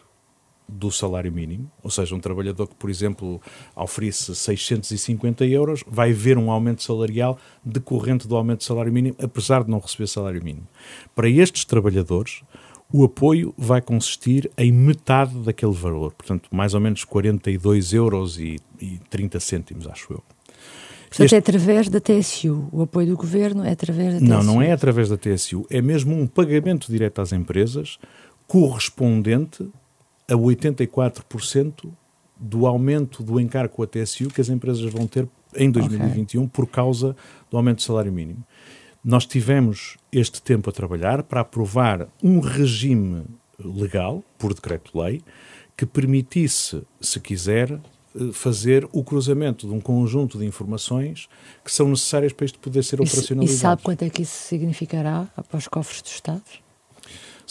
do salário mínimo, ou seja, um trabalhador que, por exemplo, oferece 650 euros, vai ver um aumento salarial decorrente do aumento do salário mínimo, apesar de não receber salário mínimo. Para estes trabalhadores, o apoio vai consistir em metade daquele valor, portanto, mais ou menos 42 euros e, e 30 cêntimos, acho eu. Portanto, este... é através da TSU. O apoio do governo é através da TSU. Não, não é através da TSU. É mesmo um pagamento direto às empresas correspondente a 84% do aumento do encargo a TSU que as empresas vão ter em 2021 okay. por causa do aumento do salário mínimo. Nós tivemos este tempo a trabalhar para aprovar um regime legal, por decreto-lei, que permitisse, se quiser, eh, fazer o cruzamento de um conjunto de informações que são necessárias para isto poder ser operacionalizado. E sabe quanto é que isso significará para os cofres dos Estados?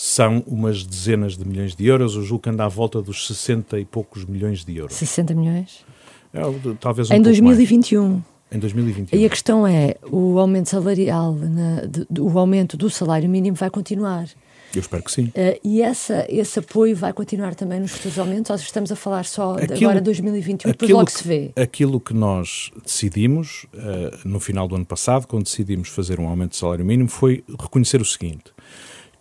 São umas dezenas de milhões de euros, o julgo que anda à volta dos 60 e poucos milhões de euros. 60 milhões? É, talvez um em 2021. Mais. Em 2021. E a questão é, o aumento salarial, na, de, o aumento do salário mínimo vai continuar. Eu espero que sim. Uh, e essa, esse apoio vai continuar também nos futuros aumentos? Ou estamos a falar só aquilo, de agora 2021, depois logo que, se vê? Aquilo que nós decidimos uh, no final do ano passado, quando decidimos fazer um aumento de salário mínimo, foi reconhecer o seguinte,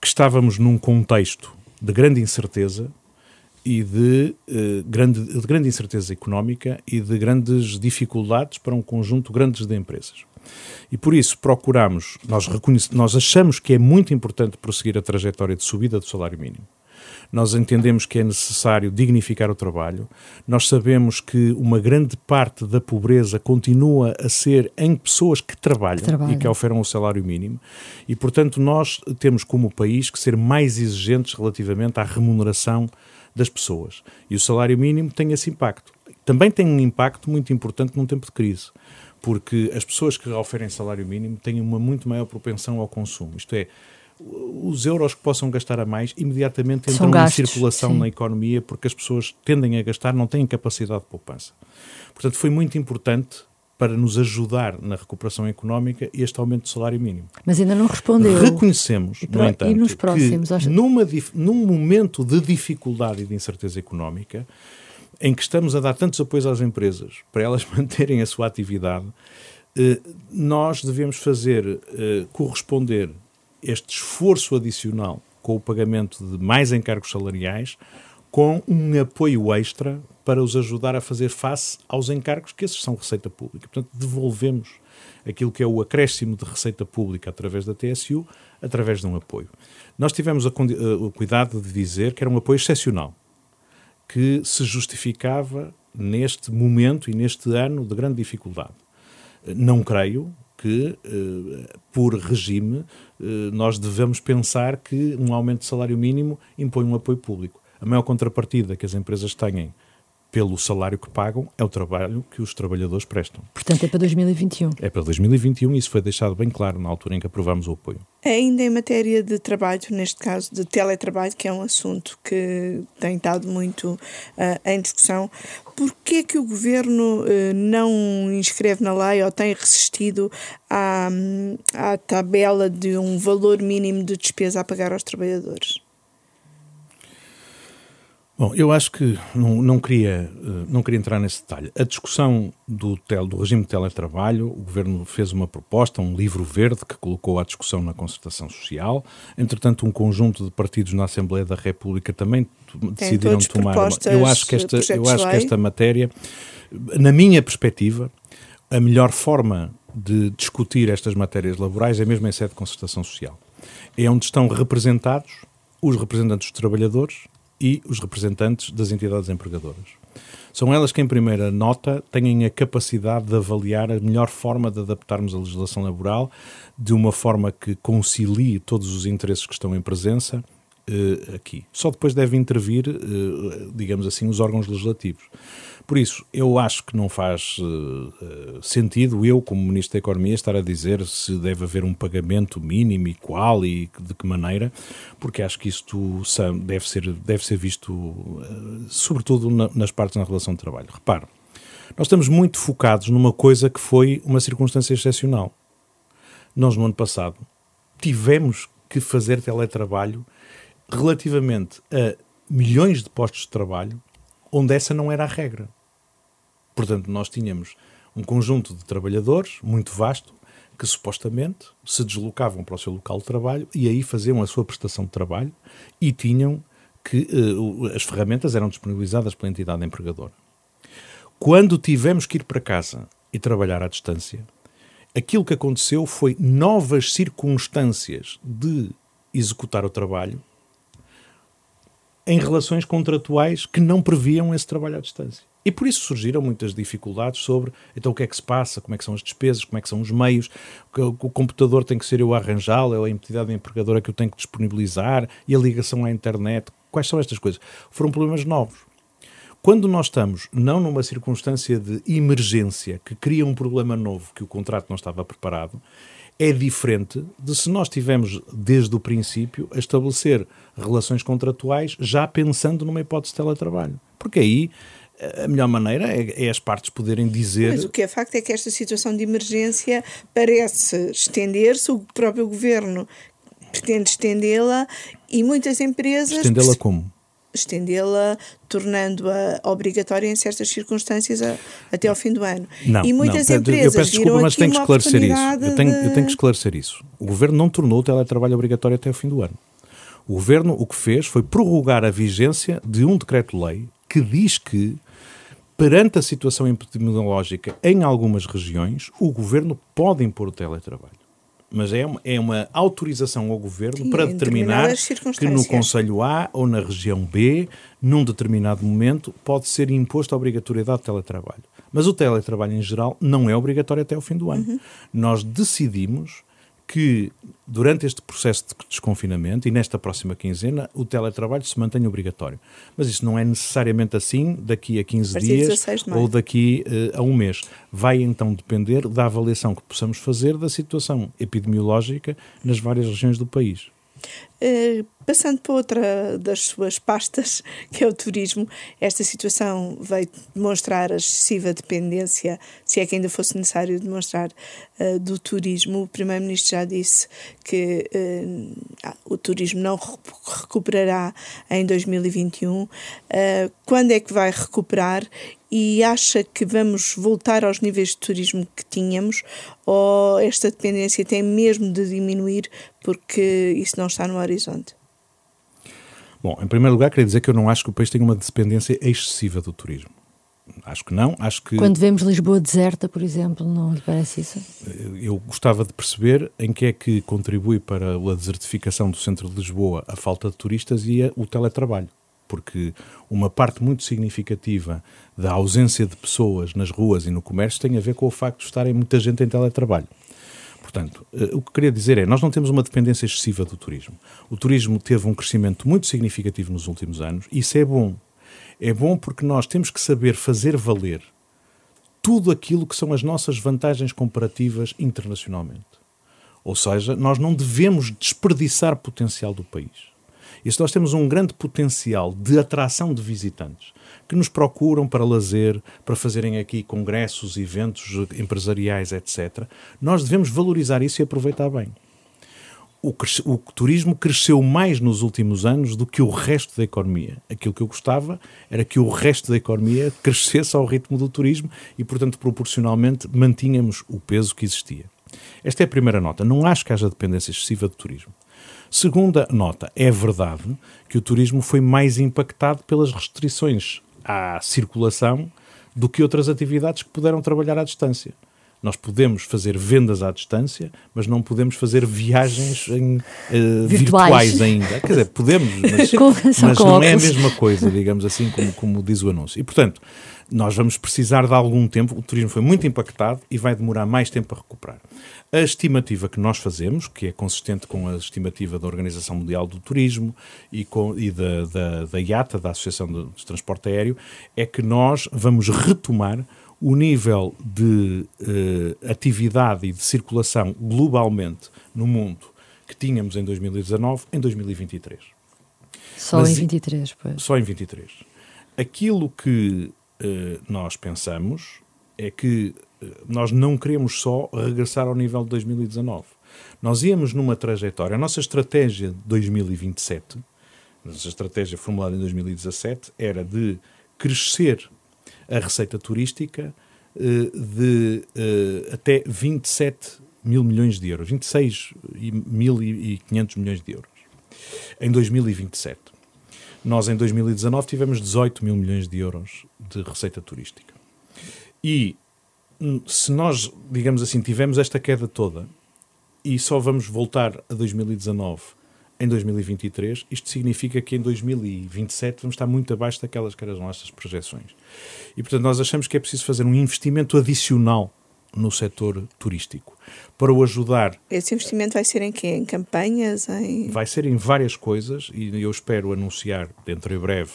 que estávamos num contexto de grande incerteza e de, uh, grande, de grande incerteza económica e de grandes dificuldades para um conjunto grande de empresas. E por isso procuramos, nós, nós achamos que é muito importante prosseguir a trajetória de subida do salário mínimo. Nós entendemos que é necessário dignificar o trabalho. Nós sabemos que uma grande parte da pobreza continua a ser em pessoas que trabalham, trabalham. e que oferam o salário mínimo. E, portanto, nós temos como país que ser mais exigentes relativamente à remuneração das pessoas. E o salário mínimo tem esse impacto. Também tem um impacto muito importante num tempo de crise porque as pessoas que oferem salário mínimo têm uma muito maior propensão ao consumo. Isto é, os euros que possam gastar a mais imediatamente entram gastos, em circulação sim. na economia porque as pessoas tendem a gastar, não têm capacidade de poupança. Portanto, foi muito importante para nos ajudar na recuperação económica este aumento do salário mínimo. Mas ainda não respondeu. Reconhecemos, no entanto, e nos próximos, que numa, num momento de dificuldade e de incerteza económica, em que estamos a dar tantos apoios às empresas para elas (laughs) manterem a sua atividade, eh, nós devemos fazer eh, corresponder este esforço adicional com o pagamento de mais encargos salariais com um apoio extra para os ajudar a fazer face aos encargos que esses são receita pública. Portanto, devolvemos aquilo que é o acréscimo de receita pública através da TSU, através de um apoio. Nós tivemos eh, o cuidado de dizer que era um apoio excepcional que se justificava neste momento e neste ano de grande dificuldade. Não creio que, eh, por regime, eh, nós devemos pensar que um aumento de salário mínimo impõe um apoio público. A maior contrapartida que as empresas têm pelo salário que pagam, é o trabalho que os trabalhadores prestam. Portanto, é para 2021. É para 2021 e isso foi deixado bem claro na altura em que aprovamos o apoio. Ainda em matéria de trabalho, neste caso de teletrabalho, que é um assunto que tem estado muito uh, em discussão, por que que o Governo uh, não inscreve na lei ou tem resistido à, à tabela de um valor mínimo de despesa a pagar aos trabalhadores? Bom, eu acho que não, não, queria, eh, não queria entrar nesse detalhe. A discussão do, tel, do regime de teletrabalho, o Governo fez uma proposta, um livro verde, que colocou à discussão na concertação social. Entretanto, um conjunto de partidos na Assembleia da República também decidiram tomar. Uma, eu acho que esta, eu acho que esta matéria, na minha perspectiva, a melhor forma de discutir estas matérias laborais é mesmo em sede de concertação social. É onde estão representados os representantes dos trabalhadores e os representantes das entidades empregadoras. São elas que, em primeira nota, têm a capacidade de avaliar a melhor forma de adaptarmos a legislação laboral de uma forma que concilie todos os interesses que estão em presença uh, aqui. Só depois devem intervir, uh, digamos assim, os órgãos legislativos. Por isso, eu acho que não faz uh, sentido eu, como Ministro da Economia, estar a dizer se deve haver um pagamento mínimo e qual e de que maneira, porque acho que isto deve ser, deve ser visto, uh, sobretudo na, nas partes na relação de trabalho. Repare, nós estamos muito focados numa coisa que foi uma circunstância excepcional. Nós, no ano passado, tivemos que fazer teletrabalho relativamente a milhões de postos de trabalho onde essa não era a regra. Portanto, nós tínhamos um conjunto de trabalhadores muito vasto que supostamente se deslocavam para o seu local de trabalho e aí faziam a sua prestação de trabalho e tinham que uh, as ferramentas eram disponibilizadas pela entidade empregadora. Quando tivemos que ir para casa e trabalhar à distância, aquilo que aconteceu foi novas circunstâncias de executar o trabalho em relações contratuais que não previam esse trabalho à distância. E por isso surgiram muitas dificuldades sobre então o que é que se passa, como é que são as despesas, como é que são os meios, o, o computador tem que ser eu a arranjá-lo, é a entidade empregadora que eu tenho que disponibilizar, e a ligação à internet, quais são estas coisas? Foram problemas novos. Quando nós estamos não numa circunstância de emergência que cria um problema novo que o contrato não estava preparado, é diferente de se nós tivemos desde o princípio a estabelecer relações contratuais já pensando numa hipótese de teletrabalho. Porque aí a melhor maneira é, é, as partes poderem dizer. Mas o que é facto é que esta situação de emergência parece estender-se, o próprio governo pretende estendê-la e muitas empresas. Estendê-la como? estendê-la, tornando-a obrigatória em certas circunstâncias a, até ao fim do ano. Não, e muitas não, empresas eu peço desculpa, mas tenho que esclarecer isso. Eu tenho, de... eu tenho que esclarecer isso. O Governo não tornou o teletrabalho obrigatório até ao fim do ano. O Governo o que fez foi prorrogar a vigência de um decreto-lei que diz que, perante a situação epidemiológica em algumas regiões, o Governo pode impor o teletrabalho mas é uma, é uma autorização ao Governo Sim, para determinar que no Conselho A ou na região B, num determinado momento, pode ser imposto a obrigatoriedade de teletrabalho. Mas o teletrabalho em geral não é obrigatório até o fim do ano. Uhum. Nós decidimos que durante este processo de desconfinamento e nesta próxima quinzena o teletrabalho se mantenha obrigatório. Mas isso não é necessariamente assim daqui a 15 dias ou daqui uh, a um mês. Vai então depender da avaliação que possamos fazer da situação epidemiológica nas várias regiões do país. Uh, passando para outra das suas pastas, (laughs) que é o turismo, esta situação veio demonstrar a excessiva dependência, se é que ainda fosse necessário demonstrar, uh, do turismo. O Primeiro-Ministro já disse que uh, o turismo não recuperará em 2021. quando é que vai recuperar e acha que vamos voltar aos níveis de turismo que tínhamos ou esta dependência tem mesmo de diminuir porque isso não está no horizonte? Bom, em primeiro lugar, queria dizer que eu não acho que o país tenha uma dependência excessiva do turismo. Acho que não, acho que... Quando vemos Lisboa deserta, por exemplo, não lhe parece isso? Eu gostava de perceber em que é que contribui para a desertificação do centro de Lisboa a falta de turistas e o teletrabalho porque uma parte muito significativa da ausência de pessoas nas ruas e no comércio tem a ver com o facto de estarem muita gente em teletrabalho. Portanto, eh, o que queria dizer é, nós não temos uma dependência excessiva do turismo. O turismo teve um crescimento muito significativo nos últimos anos, e isso é bom. É bom porque nós temos que saber fazer valer tudo aquilo que são as nossas vantagens comparativas internacionalmente. Ou seja, nós não devemos desperdiçar potencial do país. E se nós temos um grande potencial de atração de visitantes que nos procuram para lazer, para fazerem aqui congressos, eventos empresariais, etc., nós devemos valorizar isso e aproveitar bem. O, o, turismo cresceu mais nos últimos anos do que o resto da economia. Aquilo que eu gostava era que o resto da economia crescesse ao ritmo do turismo e, portanto, proporcionalmente mantínhamos o peso que existia. Esta é a primeira nota. Não acho que haja dependência excessiva do turismo. Segunda nota, é verdade que o turismo foi mais impactado pelas restrições à circulação do que outras atividades que puderam trabalhar à distância. Nós podemos fazer vendas à distância, mas não podemos fazer viagens em, uh, virtuais. virtuais. ainda. Quer dizer, podemos, (laughs) mas, mas não é a mesma coisa, digamos assim, como, como diz o anúncio. E, portanto, nós vamos precisar de algum tempo. O turismo foi muito impactado e vai demorar mais tempo a recuperar. A estimativa que nós fazemos, que é consistente com a estimativa da Organização Mundial do Turismo e, com, e da, da, da IATA, da Associação de, Transporte Aéreo, é que nós vamos retomar o nível de uh, atividade e de circulação globalmente no mundo que tínhamos em 2019 em 2023. Só Mas, em 23, pois. Só em 23. Aquilo que nós pensamos é que uh, nós não queremos só regressar ao nível de 2019. Nós íamos numa trajetória, a nossa estratégia de 2027, a nossa estratégia formulada em 2017, era de crescer a receita turística uh, de até 27 mil milhões de euros, 26 mil e 500 milhões de euros, em 2027. Nós, em 2019, tivemos 18 mil milhões de euros de receita turística. E hum, se nós, digamos assim, tivemos esta queda toda e só vamos voltar a 2019 em 2023, isto significa que em 2027 vamos estar muito abaixo daquelas que eram as nossas projeções. E, portanto, nós achamos que é preciso fazer um investimento adicional no setor turístico para o ajudar. Esse investimento vai ser em quê? Em campanhas? Em... Vai ser em várias coisas e eu espero anunciar dentro em breve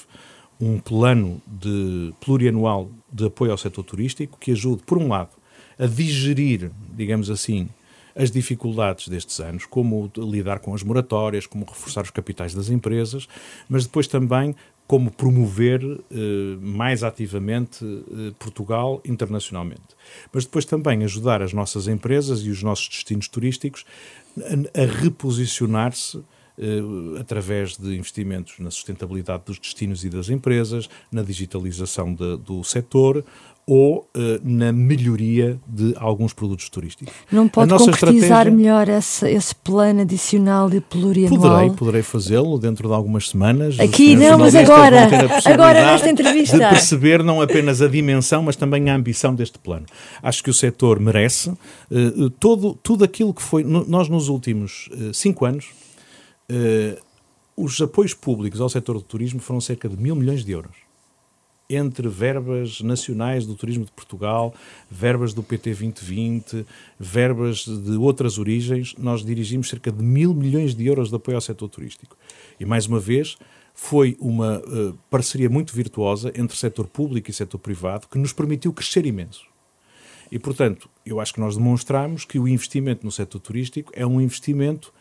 um plano de plurianual de apoio ao setor turístico que ajude, por um lado, a digerir, digamos assim, as dificuldades destes anos, como lidar com as moratórias, como reforçar os capitais das empresas, mas depois também como promover eh, mais ativamente eh, Portugal internacionalmente. Mas depois também ajudar as nossas empresas e os nossos destinos turísticos a, a reposicionar-se eh, através de investimentos na sustentabilidade dos destinos e das empresas, na digitalização de, do setor ou uh, na melhoria de alguns produtos turísticos. Não pode concretizar melhor esse, esse, plano adicional de plurianual? Poderei, poderei fazê-lo dentro de algumas semanas. Aqui não, mas agora, (laughs) agora nesta entrevista. De perceber não apenas a dimensão, mas também a ambição deste plano. Acho que o setor merece uh, todo, tudo aquilo que foi... No, nós nos últimos uh, cinco anos os apoios públicos ao setor do turismo foram cerca de mil milhões de euros. Entre verbas nacionais do Turismo de Portugal, verbas do PT 2020, verbas de outras origens, nós dirigimos cerca de mil milhões de euros de apoio ao setor turístico. E, mais uma vez, foi uma uh, parceria muito virtuosa entre setor público e setor privado que nos permitiu crescer imenso. E, portanto, eu acho que nós demonstramos que o investimento no setor turístico é um investimento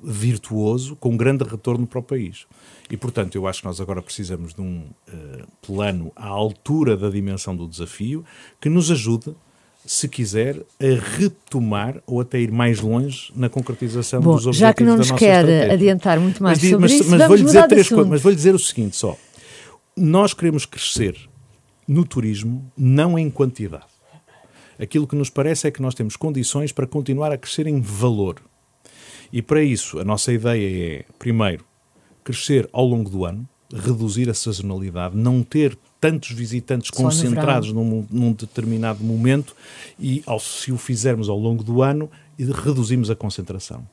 virtuoso, com grande retorno para o país. E, portanto, eu acho que nós agora precisamos de um uh, plano à altura da dimensão do desafio que nos ajude, se quiser, a retomar ou até ir mais longe na concretização Bom, dos objetivos já que não nos quer estratégia. adiantar muito mais mas, sobre mas, isso, mas vou-lhe dizer três coisas, mas vou-lhe dizer o seguinte só. Nós queremos crescer no turismo não em quantidade. Aquilo que nos parece é que nós temos condições para continuar a crescer em valor. E para isso, a nossa ideia é, primeiro, crescer ao longo do ano, reduzir a sazonalidade, não ter tantos visitantes Só concentrados num, num, determinado momento e, ao, se o fizermos ao longo do ano, reduzimos a concentração.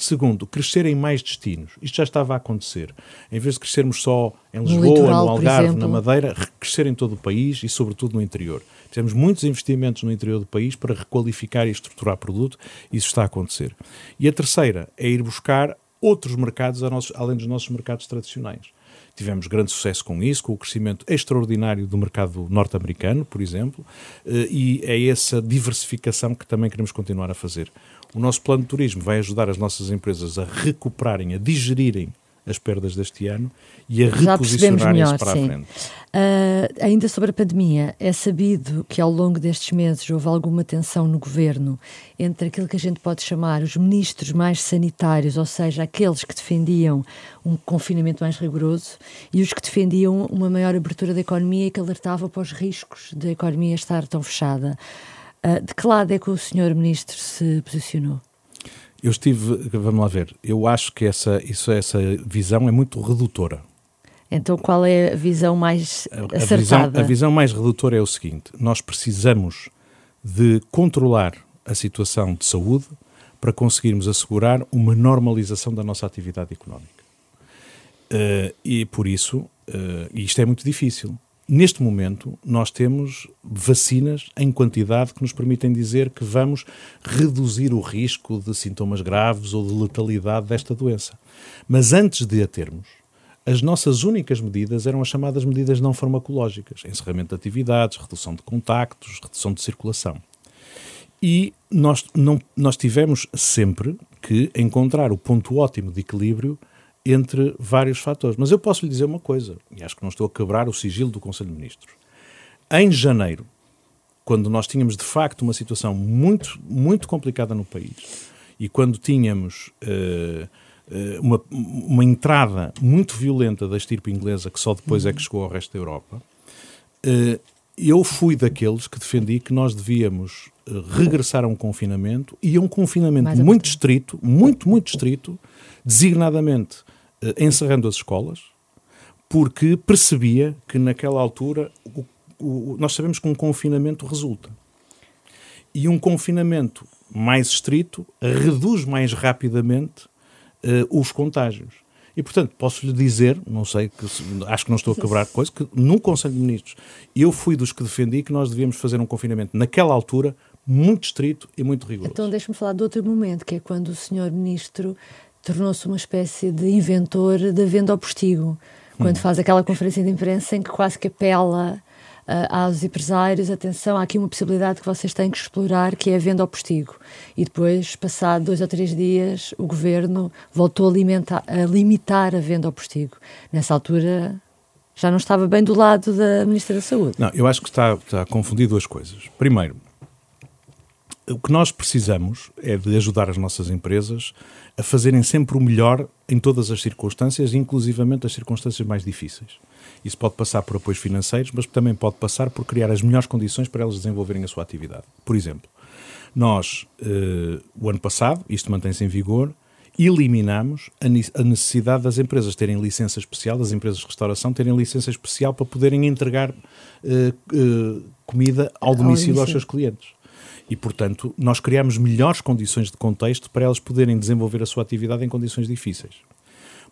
Segundo, crescer em mais destinos. Isto já estava a acontecer. Em vez de crescermos só em Lisboa, no, litoral, no Algarve, na Madeira, crescer em todo o país e, sobretudo, no interior. Temos muitos investimentos no interior do país para requalificar e estruturar produto. Isso está a acontecer. E a terceira é ir buscar outros mercados além dos nossos mercados tradicionais. Tivemos grande sucesso com isso, com o crescimento extraordinário do mercado norte-americano, por exemplo, eh, e é essa diversificação que também queremos continuar a fazer. O nosso plano de turismo vai ajudar as nossas empresas a recuperarem, a digerirem as perdas deste ano e a reposicionarem-se para sim. a frente. Uh, ainda sobre a pandemia, é sabido que ao longo destes meses houve alguma tensão no governo entre aquilo que a gente pode chamar os ministros mais sanitários, ou seja, aqueles que defendiam um confinamento mais rigoroso, e os que defendiam uma maior abertura da economia e que alertavam para os riscos da economia estar tão fechada. Uh, de que lado é que o senhor ministro se posicionou? Eu estive, vamos lá ver, eu acho que essa, isso, essa visão é muito redutora. Então qual é a visão mais a, acertada? A visão, a visão mais redutora é o seguinte, nós precisamos de controlar a situação de saúde para conseguirmos assegurar uma normalização da nossa atividade económica. Uh, e por isso, uh, isto é muito difícil, Neste momento, nós temos vacinas em quantidade que nos permitem dizer que vamos reduzir o risco de sintomas graves ou de letalidade desta doença. Mas antes de a termos, as nossas únicas medidas eram as chamadas medidas não farmacológicas: encerramento de atividades, redução de contactos, redução de circulação. E nós, não, nós tivemos sempre que encontrar o ponto ótimo de equilíbrio entre vários fatores. Mas eu posso lhe dizer uma coisa, e acho que não estou a quebrar o sigilo do Conselho de Ministros. Em janeiro, quando nós tínhamos de facto uma situação muito, muito complicada no país e quando tínhamos uh, uh, uma, uma entrada muito violenta da estirpe inglesa que só depois é que chegou ao resto da Europa, uh, eu fui daqueles que defendi que nós devíamos regressar a um confinamento e a um confinamento muito estrito, muito, muito estrito, designadamente encerrando as escolas, porque percebia que naquela altura o, o, nós sabemos que um confinamento resulta. E um confinamento mais estrito reduz mais rapidamente uh, os contágios. E, portanto, posso lhe dizer, não sei, que, acho que não estou a quebrar coisa, que no Conselho de Ministros eu fui dos que defendi que nós devíamos fazer um confinamento naquela altura muito estrito e muito rigoroso. Então, deixe-me falar de outro momento, que é quando o senhor Ministro tornou-se uma espécie de inventor da venda ao postigo. quando hum. faz aquela conferência de imprensa em que quase que apela uh, aos empresários, atenção, há aqui uma possibilidade que vocês têm que explorar, que é a venda ao postigo. E depois, passado dois ou três dias, o governo voltou a, alimentar, a limitar a venda ao postigo. Nessa altura, já não estava bem do lado da Ministra da Saúde. Não, eu acho que está, está a confundir duas coisas. Primeiro, o que nós precisamos é de ajudar as nossas empresas a fazerem sempre o melhor em todas as circunstâncias, inclusivamente as circunstâncias mais difíceis. Isso pode passar por apoios financeiros, mas também pode passar por criar as melhores condições para elas desenvolverem a sua atividade. Por exemplo, nós, eh, o ano passado, isto mantém-se em vigor, eliminamos a necessidade das empresas terem licença especial, das empresas de restauração terem licença especial para poderem entregar eh, eh, comida ao domicílio aos seus clientes. E, portanto, nós criamos melhores condições de contexto para elas poderem desenvolver a sua atividade em condições difíceis.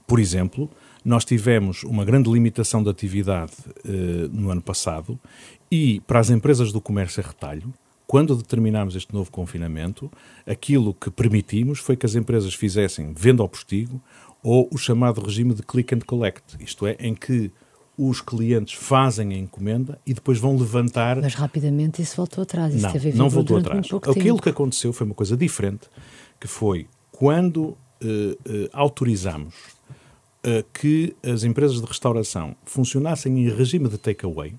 Por exemplo, nós tivemos uma grande limitação de atividade uh, no ano passado e para as empresas do comércio a retalho, quando determinámos este novo confinamento, aquilo que permitimos foi que as empresas fizessem venda ao postigo ou o chamado regime de click and collect, isto é, em que os clientes fazem a encomenda e depois vão levantar. Mas rapidamente isso voltou atrás. Isso não, teve não voltou atrás. Aquilo tempo. que aconteceu foi uma coisa diferente, que foi quando uh, uh, autorizamos uh, que as empresas de restauração funcionassem em regime de takeaway.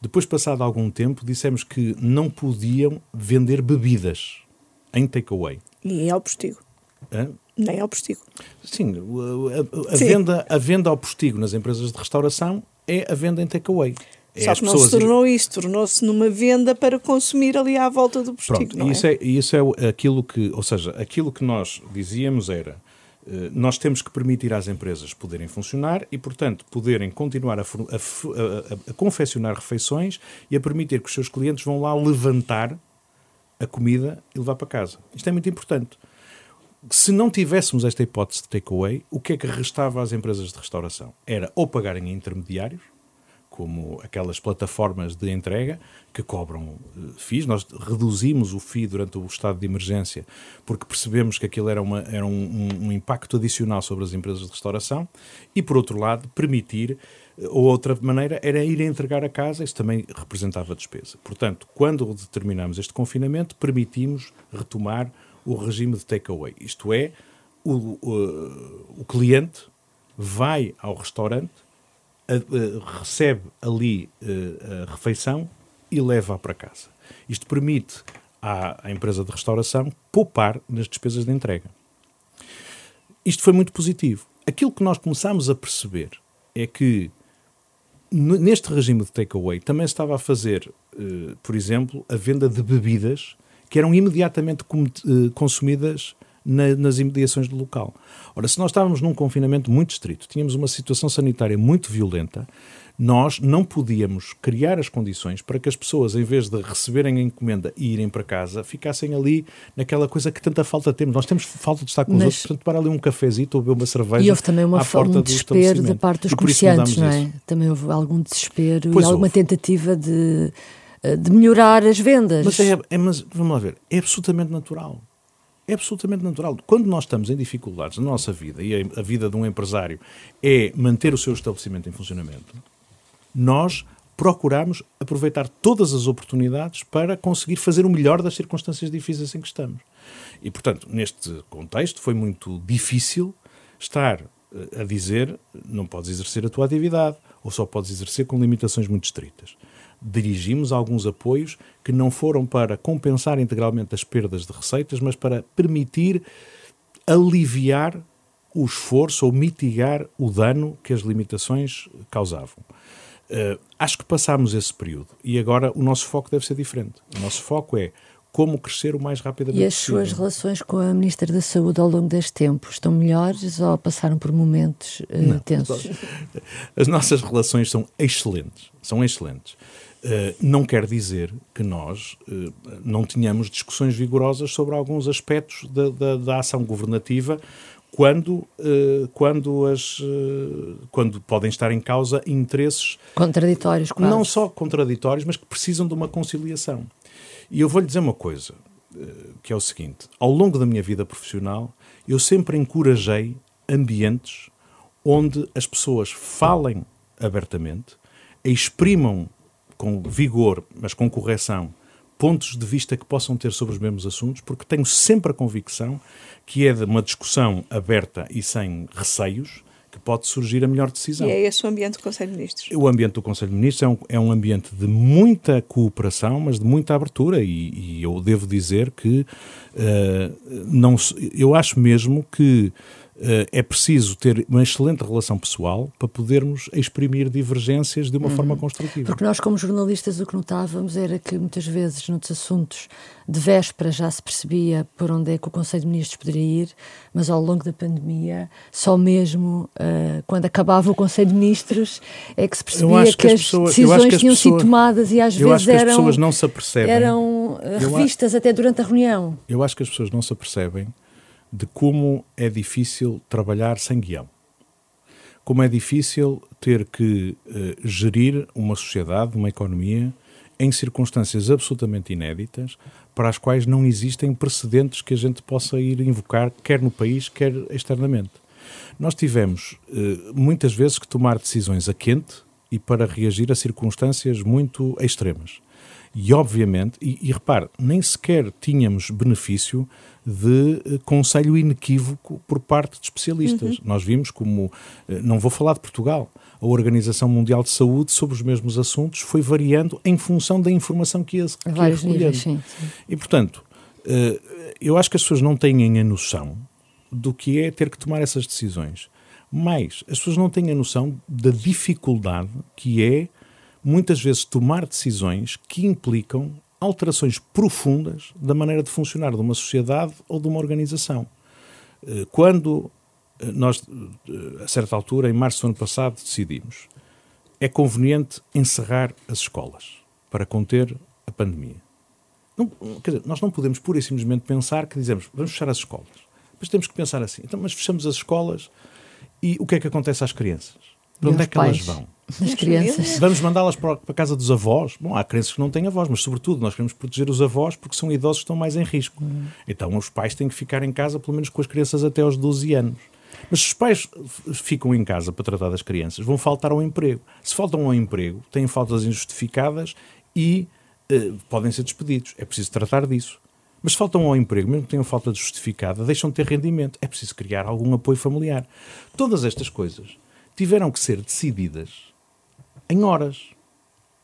Depois, passado algum tempo, dissemos que não podiam vender bebidas em takeaway. E ao postigo. Hã? Nem ao postigo. Sim, a, a, a Sim. Venda, a venda ao postigo nas empresas de restauração é a venda em takeaway. É Só que não se tornou isso, tornou-se numa venda para consumir ali à volta do postigo, Pronto, não isso é? é? Isso é aquilo que, ou seja, aquilo que nós dizíamos era eh, nós temos que permitir às empresas poderem funcionar e, portanto, poderem continuar a, a, a, a, confeccionar refeições e a permitir que os seus clientes vão lá levantar a comida e levar para casa. Isto é muito importante. Se não tivéssemos esta hipótese de takeaway, o que é que restava às empresas de restauração? Era ou pagarem intermediários, como aquelas plataformas de entrega que cobram uh, FIIs. Nós reduzimos o FII durante o estado de emergência porque percebemos que aquilo era, uma, era um, um, um, impacto adicional sobre as empresas de restauração e, por outro lado, permitir, uh, ou outra maneira, era ir entregar a casa, isso também representava despesa. Portanto, quando determinamos este confinamento, permitimos retomar o regime de takeaway, isto é, o, o, o cliente vai ao restaurante recebe ali uh, a refeição e leva-a para casa. Isto permite à, à, empresa de restauração poupar nas despesas de entrega. Isto foi muito positivo. Aquilo que nós começámos a perceber é que neste regime de takeaway também se estava a fazer, por exemplo, a venda de bebidas que eram imediatamente uh, consumidas na, nas imediações do local. Ora, se nós estávamos num confinamento muito estrito, tínhamos uma situação sanitária muito violenta, nós não podíamos criar as condições para que as pessoas, em vez de receberem a encomenda e irem para casa, ficassem ali naquela coisa que tanta falta temos. Nós temos falta de estar com Mas... os outros, portanto, para ali um cafezinho ou beber uma cerveja. E houve também uma, um desespero da parte dos comerciantes, não é? Também houve algum desespero pois e alguma houve. tentativa de, de melhorar as vendas. Mas, é, é, mas vamos lá ver, é absolutamente natural. É absolutamente natural. Quando nós estamos em dificuldades na nossa vida, e a vida de um empresário é manter o seu estabelecimento em funcionamento, nós procuramos aproveitar todas as oportunidades para conseguir fazer o melhor das circunstâncias difíceis em que estamos. E, portanto, neste contexto foi muito difícil estar eh, a dizer não podes exercer a tua atividade ou só podes exercer com limitações muito estritas dirigimos alguns apoios que não foram para compensar integralmente as perdas de receitas, mas para permitir aliviar o esforço ou mitigar o dano que as limitações causavam. Uh, acho que passámos esse período e agora o nosso foco deve ser diferente. O nosso foco é como crescer o mais rapidamente E as possível. suas relações com a Ministra da Saúde ao longo deste tempo estão melhores ou passaram por momentos uh, tensos? As nossas relações são excelentes, são excelentes. Uh, não quer dizer que nós uh, não tenhamos discussões vigorosas sobre alguns aspectos da, da, da ação governativa quando, uh, quando, as, quando podem estar em causa interesses contraditórios, quase. não só contraditórios, mas que precisam de uma conciliação. E eu vou-lhe dizer uma coisa, que é o seguinte: ao longo da minha vida profissional, eu sempre encorajei ambientes onde as pessoas falem abertamente, exprimam com vigor, mas com correção, pontos de vista que possam ter sobre os mesmos assuntos, porque tenho sempre a convicção que é de uma discussão aberta e sem receios que pode surgir a melhor decisão. E é esse o ambiente do Conselho de Ministros? O ambiente do Conselho de Ministros é um, é um ambiente de muita cooperação, mas de muita abertura, e, e eu devo dizer que uh, não, eu acho mesmo que é preciso ter uma excelente relação pessoal para podermos exprimir divergências de uma uhum. forma construtiva. Porque nós, como jornalistas, o que notávamos era que muitas vezes, noutros assuntos, de véspera já se percebia por onde é que o Conselho de Ministros poderia ir, mas ao longo da pandemia, só mesmo uh, quando acabava o Conselho de Ministros é que se percebia que, que, as pessoas, decisões que as tinham pessoas, sido tomadas e às vezes eram, as pessoas não se apercebem. eram revistas até durante a reunião. Eu acho que as pessoas não se apercebem de como é difícil trabalhar sem guião. Como é difícil ter que uh, gerir uma sociedade, uma economia, em circunstâncias absolutamente inéditas, para as quais não existem precedentes que a gente possa ir invocar, quer no país, quer externamente. Nós tivemos uh, muitas vezes que tomar decisões a quente e para reagir a circunstâncias muito extremas. E, obviamente, e, e repare, nem sequer tínhamos benefício de eh, conselho inequívoco por parte de especialistas. Uhum. Nós vimos como, eh, não vou falar de Portugal, a Organização Mundial de Saúde sobre os mesmos assuntos foi variando em função da informação que ia, que ia recolhendo. Sim, sim. E, portanto, eh, eu acho que as pessoas não têm a noção do que é ter que tomar essas decisões. Mas as pessoas não têm a noção da dificuldade que é, muitas vezes, tomar decisões que implicam alterações profundas da maneira de funcionar de uma sociedade ou de uma organização. Eh, quando eh, nós, eh, a certa altura, em março do ano passado, decidimos é conveniente encerrar as escolas para conter a pandemia. Não, dizer, nós não podemos pura e simplesmente pensar que dizemos vamos fechar as escolas. Mas temos que pensar assim, então, mas fechamos as escolas e o que é que acontece às crianças? Para onde é que pais. elas vão? das crianças. Vamos mandá-las para, a casa dos avós. Bom, há crianças que não têm avós, mas sobretudo nós queremos proteger os avós porque são idosos que estão mais em risco. Uhum. Então os pais têm que ficar em casa pelo menos com as crianças até aos 12 anos. Mas se os pais ficam em casa para tratar das crianças, vão faltar ao emprego. Se faltam ao emprego, têm faltas injustificadas e uh, podem ser despedidos. É preciso tratar disso. Mas se faltam ao emprego, mesmo que tenham falta de justificada, deixam de ter rendimento. É preciso criar algum apoio familiar. Todas estas coisas tiveram que ser decididas em horas,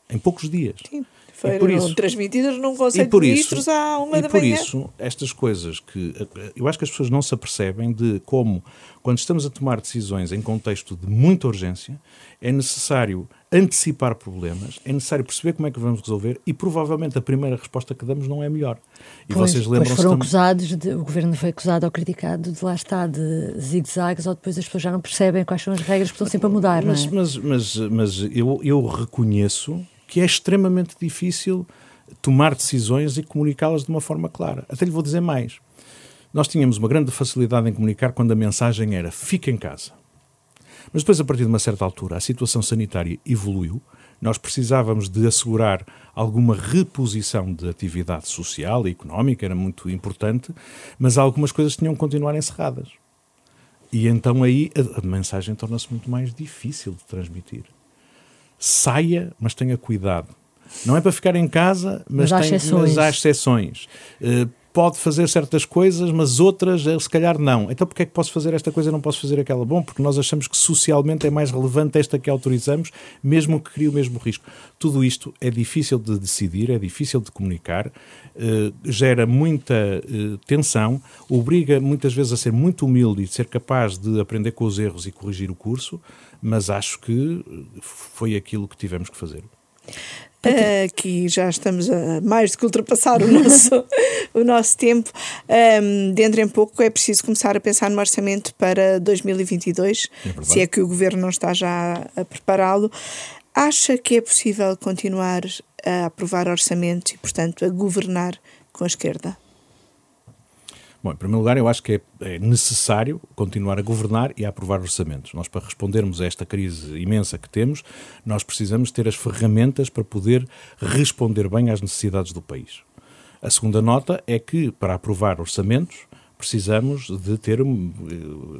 em poucos dias. Sim. Foram por isso, transmitidas num Conselho de Ministros isso, à uma da manhã. E por isso, estas coisas que... Eu acho que as pessoas não se apercebem de como, quando estamos a tomar decisões em contexto de muita urgência, é necessário antecipar problemas, é necessário perceber como é que vamos resolver e provavelmente a primeira resposta que damos não é melhor. E pois, vocês lembram-se foram também... acusados, de, o governo foi acusado ou criticado de lá estar de zigue-zagues ou depois as pessoas já não percebem quais são as regras que estão sempre a mudar, mas, não é? Mas, mas, mas eu, eu reconheço que é extremamente difícil tomar decisões e comunicá-las de uma forma clara. Até lhe vou dizer mais. Nós tínhamos uma grande facilidade em comunicar quando a mensagem era fique em casa. Mas depois, a partir de uma certa altura, a situação sanitária evoluiu, nós precisávamos de assegurar alguma reposição de atividade social e económica, era muito importante, mas algumas coisas tinham que continuar encerradas. E então aí a, mensagem torna-se muito mais difícil de transmitir saia, mas tenha cuidado. Não é para ficar em casa, mas, mas, tem, há, exceções. mas há exceções. Uh, pode fazer certas coisas, mas outras eh, se calhar não. Então porquê é que posso fazer esta coisa e não posso fazer aquela? Bom, porque nós achamos que socialmente é mais relevante esta que autorizamos, mesmo que crie o mesmo risco. Tudo isto é difícil de decidir, é difícil de comunicar, uh, gera muita uh, tensão, obriga muitas vezes a ser muito humilde e ser capaz de aprender com os erros e corrigir o curso, mas acho que foi aquilo que tivemos que fazer. Aqui já estamos a mais do que ultrapassar o nosso, (laughs) o nosso tempo. Um, dentro em pouco é preciso começar a pensar no orçamento para 2022, é se é que o governo não está já a prepará-lo. Acha que é possível continuar a aprovar orçamentos e, portanto, a governar com a esquerda? Bom, em primeiro lugar, eu acho que é, é, necessário continuar a governar e a aprovar orçamentos. Nós, para respondermos a esta crise imensa que temos, nós precisamos ter as ferramentas para poder responder bem às necessidades do país. A segunda nota é que, para aprovar orçamentos, precisamos de ter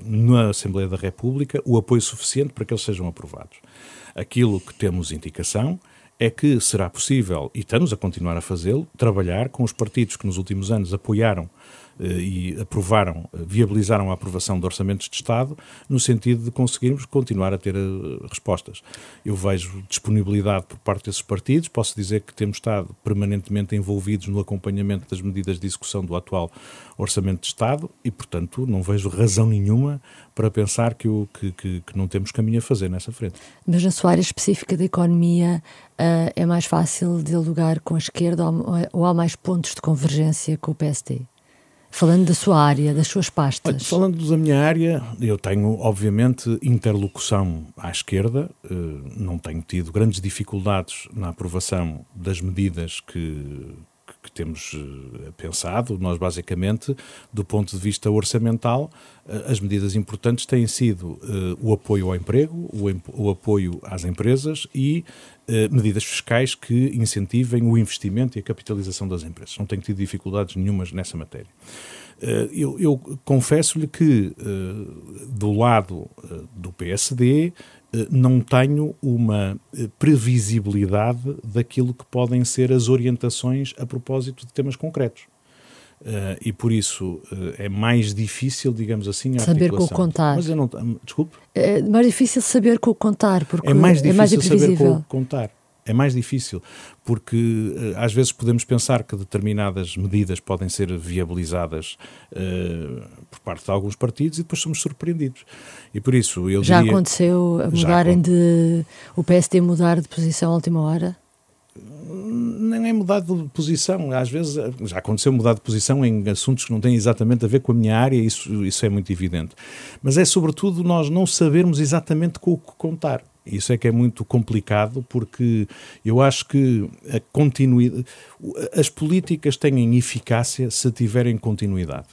na Assembleia da República o apoio suficiente para que eles sejam aprovados. Aquilo que temos indicação é que será possível, e estamos a continuar a fazê-lo, trabalhar com os partidos que nos últimos anos apoiaram eh, e aprovaram, eh, viabilizaram a aprovação de orçamentos de Estado, no sentido de conseguirmos continuar a ter eh, respostas. Eu vejo disponibilidade por parte desses partidos, posso dizer que temos estado permanentemente envolvidos no acompanhamento das medidas de execução do atual Orçamento de Estado e, portanto, não vejo razão nenhuma para pensar que, o, que, que, que não temos caminho a fazer nessa frente. Mas na sua área específica da economia, é mais fácil dialogar com a esquerda ou há mais pontos de convergência com o PSD? Falando da sua área, das suas pastas. Olha, falando da minha área, eu tenho, obviamente, interlocução à esquerda, eh, não tenho tido grandes dificuldades na aprovação das medidas que, que temos eh, pensado. Nós, basicamente, do ponto de vista orçamental, eh, as medidas importantes têm sido o apoio ao emprego, o, apoio às empresas e medidas fiscais que incentivem o investimento e a capitalização das empresas. Não tenho tido dificuldades nenhumas nessa matéria. Eu, eu confesso-lhe que, do lado do PSD, não tenho uma previsibilidade daquilo que podem ser as orientações a propósito de temas concretos. Uh, e por isso uh, é mais difícil, digamos assim, a saber com o contar. Mas eu não, desculpe. É mais difícil saber com o contar, porque é mais difícil é mais saber com o contar. É mais difícil, porque uh, às vezes podemos pensar que determinadas medidas podem ser viabilizadas por parte de alguns partidos e depois somos surpreendidos. E por isso eu Já diria, aconteceu mudarem de o PSD mudar de posição à última hora? não é mudar de posição. Às vezes já aconteceu mudar de posição em assuntos que não têm exatamente a ver com a minha área, isso, isso é muito evidente. Mas é sobretudo nós não sabermos exatamente com o que contar. Isso é que é muito complicado porque eu acho que a continuidade, as políticas têm eficácia se tiverem continuidade.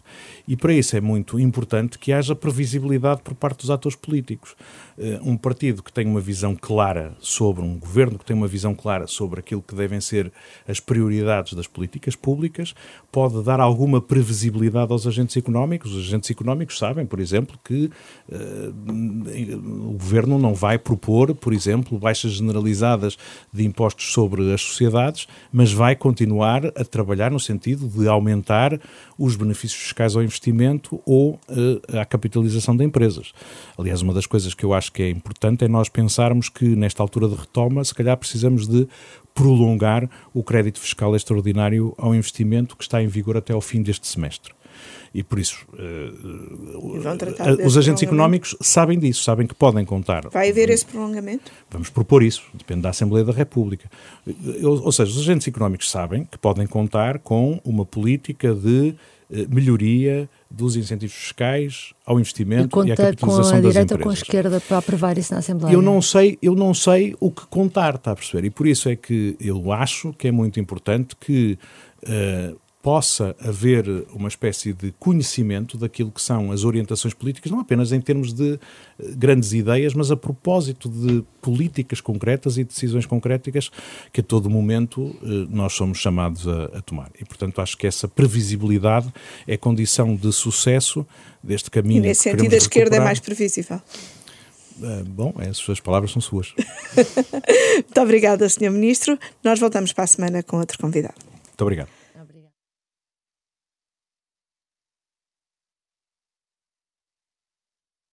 E para isso é muito importante que haja previsibilidade por parte dos atores políticos. Eh, um partido que tem uma visão clara sobre um governo, que tem uma visão clara sobre aquilo que devem ser as prioridades das políticas públicas, pode dar alguma previsibilidade aos agentes económicos. Os agentes económicos sabem, por exemplo, que uh, o governo não vai propor, por exemplo, baixas generalizadas de impostos sobre as sociedades, mas vai continuar a trabalhar no sentido de aumentar os benefícios fiscais ao investimento ou uh, à capitalização de empresas. Aliás, uma das coisas que eu acho que é importante é nós pensarmos que, nesta altura de retoma, se calhar precisamos de prolongar o crédito fiscal extraordinário ao investimento que está em vigor até ao fim deste semestre. E por isso, uh, os agentes económicos sabem disso, sabem que podem contar. Vai haver esse prolongamento? Vamos propor isso, depende da Assembleia da República. Ou, ou seja, os agentes económicos sabem que podem contar com uma política de uh, melhoria dos incentivos fiscais ao investimento e, e à capitalização com a direita ou com a esquerda para aprovar isso na Assembleia? Eu não sei, eu não sei o que contar, está a perceber? E por isso é que eu acho que é muito importante que uh, possa haver uma espécie de conhecimento daquilo que são as orientações políticas, não apenas em termos de eh, grandes ideias, mas a propósito de políticas concretas e decisões concretas que a todo momento eh, nós somos chamados a, a tomar. E, portanto, acho que essa previsibilidade é condição de sucesso deste caminho. E nesse sentido, a esquerda é mais previsível. Uh, bom, as suas palavras são suas. (laughs) Muito obrigada, Sr. Ministro. Nós voltamos para a semana com outro convidado. Muito obrigado.